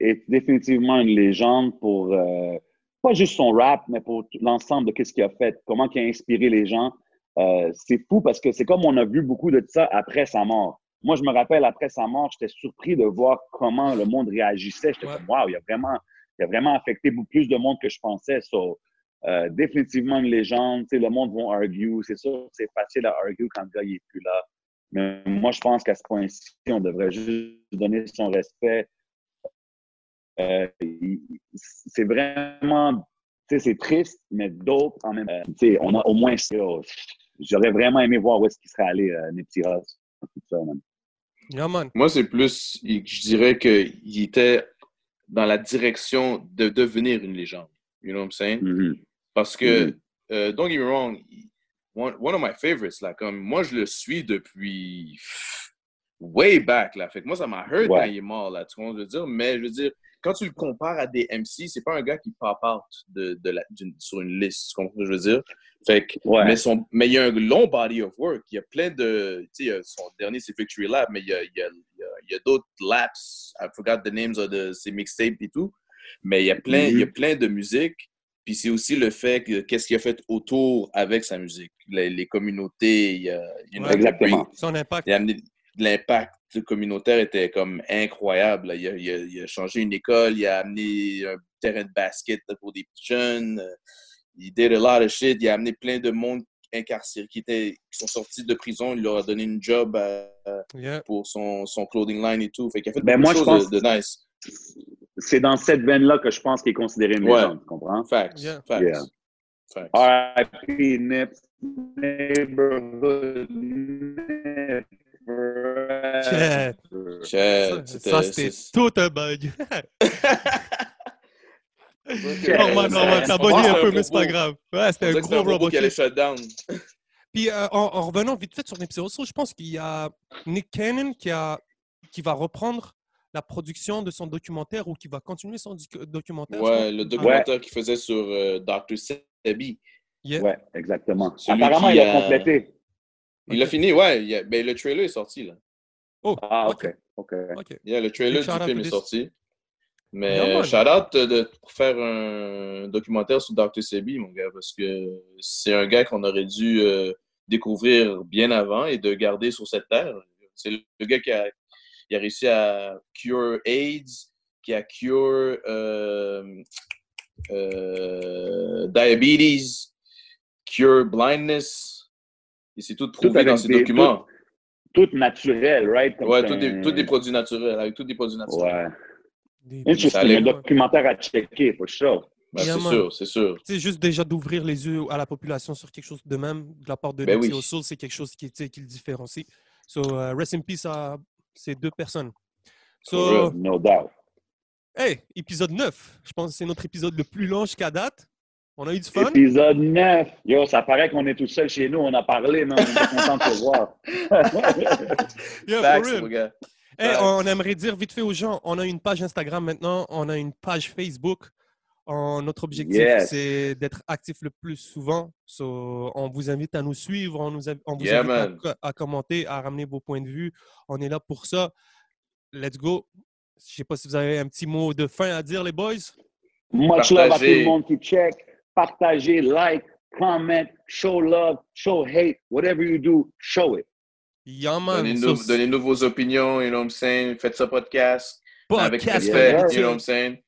est définitivement une légende pour euh, pas juste son rap, mais pour l'ensemble de ce qu'il a fait, comment il a inspiré les gens. Euh, c'est fou parce que c'est comme on a vu beaucoup de ça après sa mort. Moi, je me rappelle, après sa mort, j'étais surpris de voir comment le monde réagissait. J'étais Ouais. comme, waouh, il a vraiment, il a vraiment affecté beaucoup plus de monde que je pensais. So, euh, définitivement une légende. Le monde va argue. C'est sûr, c'est facile à argue quand le gars il est plus là. Mais moi, je pense qu'à ce point-ci, on devrait juste donner son respect. Euh, c'est vraiment, tu sais, c'est triste, mais d'autres en même temps. Tu sais, on a au moins ça. J'aurais vraiment aimé voir où est-ce qu'il serait allé, euh, tout ça. Yeah, man. Moi, c'est plus, je dirais qu'il était dans la direction de devenir une légende. You know what I'm saying? Mhm. Parce que, Mhm. euh, don't get me wrong, one, one of my favorites, là, comme moi, je le suis depuis way back, là. Fait que moi, ça m'a hurt Ouais. quand il est mort, là, tu vois, je veux dire? Mais je veux dire, quand tu le compares à des MC, c'est pas un gars qui pop out de, de la, d'une- sur une liste, tu comprends ce que je veux dire? Fait que, Ouais. mais, son, mais il y a un long body of work. Il y a plein de. Tu sais, son dernier, c'est Victory Lap, mais il y a, il y a, il y a, il y a d'autres laps. I forgot the names of the, ses mixtapes et tout. Mais il y a plein, il y a plein de musique. Puis c'est aussi le fait que qu'est-ce qu'il a fait autour avec sa musique. Les, les communautés, il y a. Ouais. Exactement. Son impact. il a amené l'impact communautaire était comme incroyable. Il a, il a- il a changé une école, il a amené un terrain de basket pour des petits jeunes. euh, Il did a lot of shit. Il a amené plein de monde incarcéré qui, étaient, qui sont sortis de prison. Il leur a donné une job à- Yeah. pour son, son clothing line et tout. Fait qu'il a fait Ben, beaucoup moi, de je choses pense- de, de nice. C'est dans cette veine-là que je pense qu'il est considéré une Ouais. légende, tu comprends? Facts. Yeah. Facts. Yeah. Facts. R.I.P. Nips. Neighborhood. Never. Shit, Ça, c'était- ça, c'était c'est- tout un bug. [LAUGHS] Non, man, non, man, t'as ça- un peu, mais c'est pas grave. Ouais, On c'était un gros robot qui allait kill. shut down. Puis euh, en, en revenant vite fait sur Nipsey Hussle, je pense qu'il y a Nick Cannon qui, a, qui va reprendre la production de son documentaire ou qui va continuer son docu- documentaire. Ouais, le documentaire qu'il faisait sur euh, Dr. Sebi. Yeah. Ouais, exactement. Celui Apparemment, qui il a a- complété. Il a Ok. fini, ouais. il a- ben, le trailer est sorti, là. Oh, Ah, ok. OK. OK. ok. Yeah, le trailer du film est sorti. Mais Yeah, man. shout out de, pour faire un documentaire sur Dr. Sebi, mon gars, parce que c'est un gars qu'on aurait dû euh, découvrir bien avant et de garder sur cette terre. C'est le, gars qui a, réussi à cure AIDS, qui a cure euh, euh, diabetes, cure blindness. Et c'est tout prouvé dans ses documents. Tout naturel, right? Comme Ouais, c'est tous des, tous des produits naturels, avec tous des produits naturels. Ouais. Des- allait- Un documentaire à checker, for sure. Ben, c'est sûr, c'est sûr. Sais, juste déjà d'ouvrir les yeux à la population sur quelque chose de même de la part de Ben oui. C'est quelque chose qui, qui le différencie. So, uh, rest in peace à ces deux personnes. So. No doubt. hey, épisode 9. Je pense que c'est notre épisode le plus long jusqu'à date. On a eu du fun? Épisode 9. Yo, ça paraît qu'on est tout seul chez nous. On a parlé, mais on est content de se voir. [LAUGHS] Yeah, for Facts, real. mon gars. Hey, Facts. on aimerait dire vite fait aux gens, on a une page Instagram maintenant, on a une page Facebook. En- notre objectif, Yes. c'est d'être actif le plus souvent. So, on vous invite à nous suivre, on, nous, a- on vous Yeah, invite à commenter, à ramener vos points de vue. On est là pour ça. Let's go. Je sais pas si vous avez un petit mot de fin à dire, les boys. Much love à tout le monde qui check. Partagez, like, comment, show love, show hate. Whatever you do, show it. Yeah, man. Donnez-nous So, donnez-nous vos opinions, you know what I'm saying? Faites ce podcast avec podcast respect, yeah. you know what I'm saying?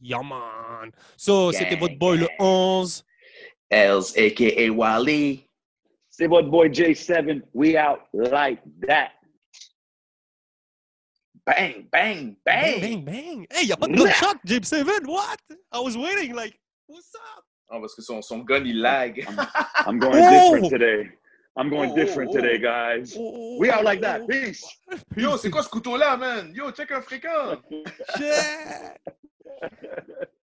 Yeah, man. So, c'était Gang, votre boy le 11. Els, a.k.a. Wally. C'est votre boy J7. We out like that. Bang, bang, Bang, bang! bang, bang. Hey, y a pas de gunshot, James 7. What? I was waiting, like, what's up? Oh, parce que son, son gun, il lag. I'm [LAUGHS] going Oh! different today. I'm going Oh, different oh, oh. today, guys. Oh, We out like that. Peace. Yo, c'est quoi ce couteau-là, man? Yo, check un fréquent! [LAUGHS]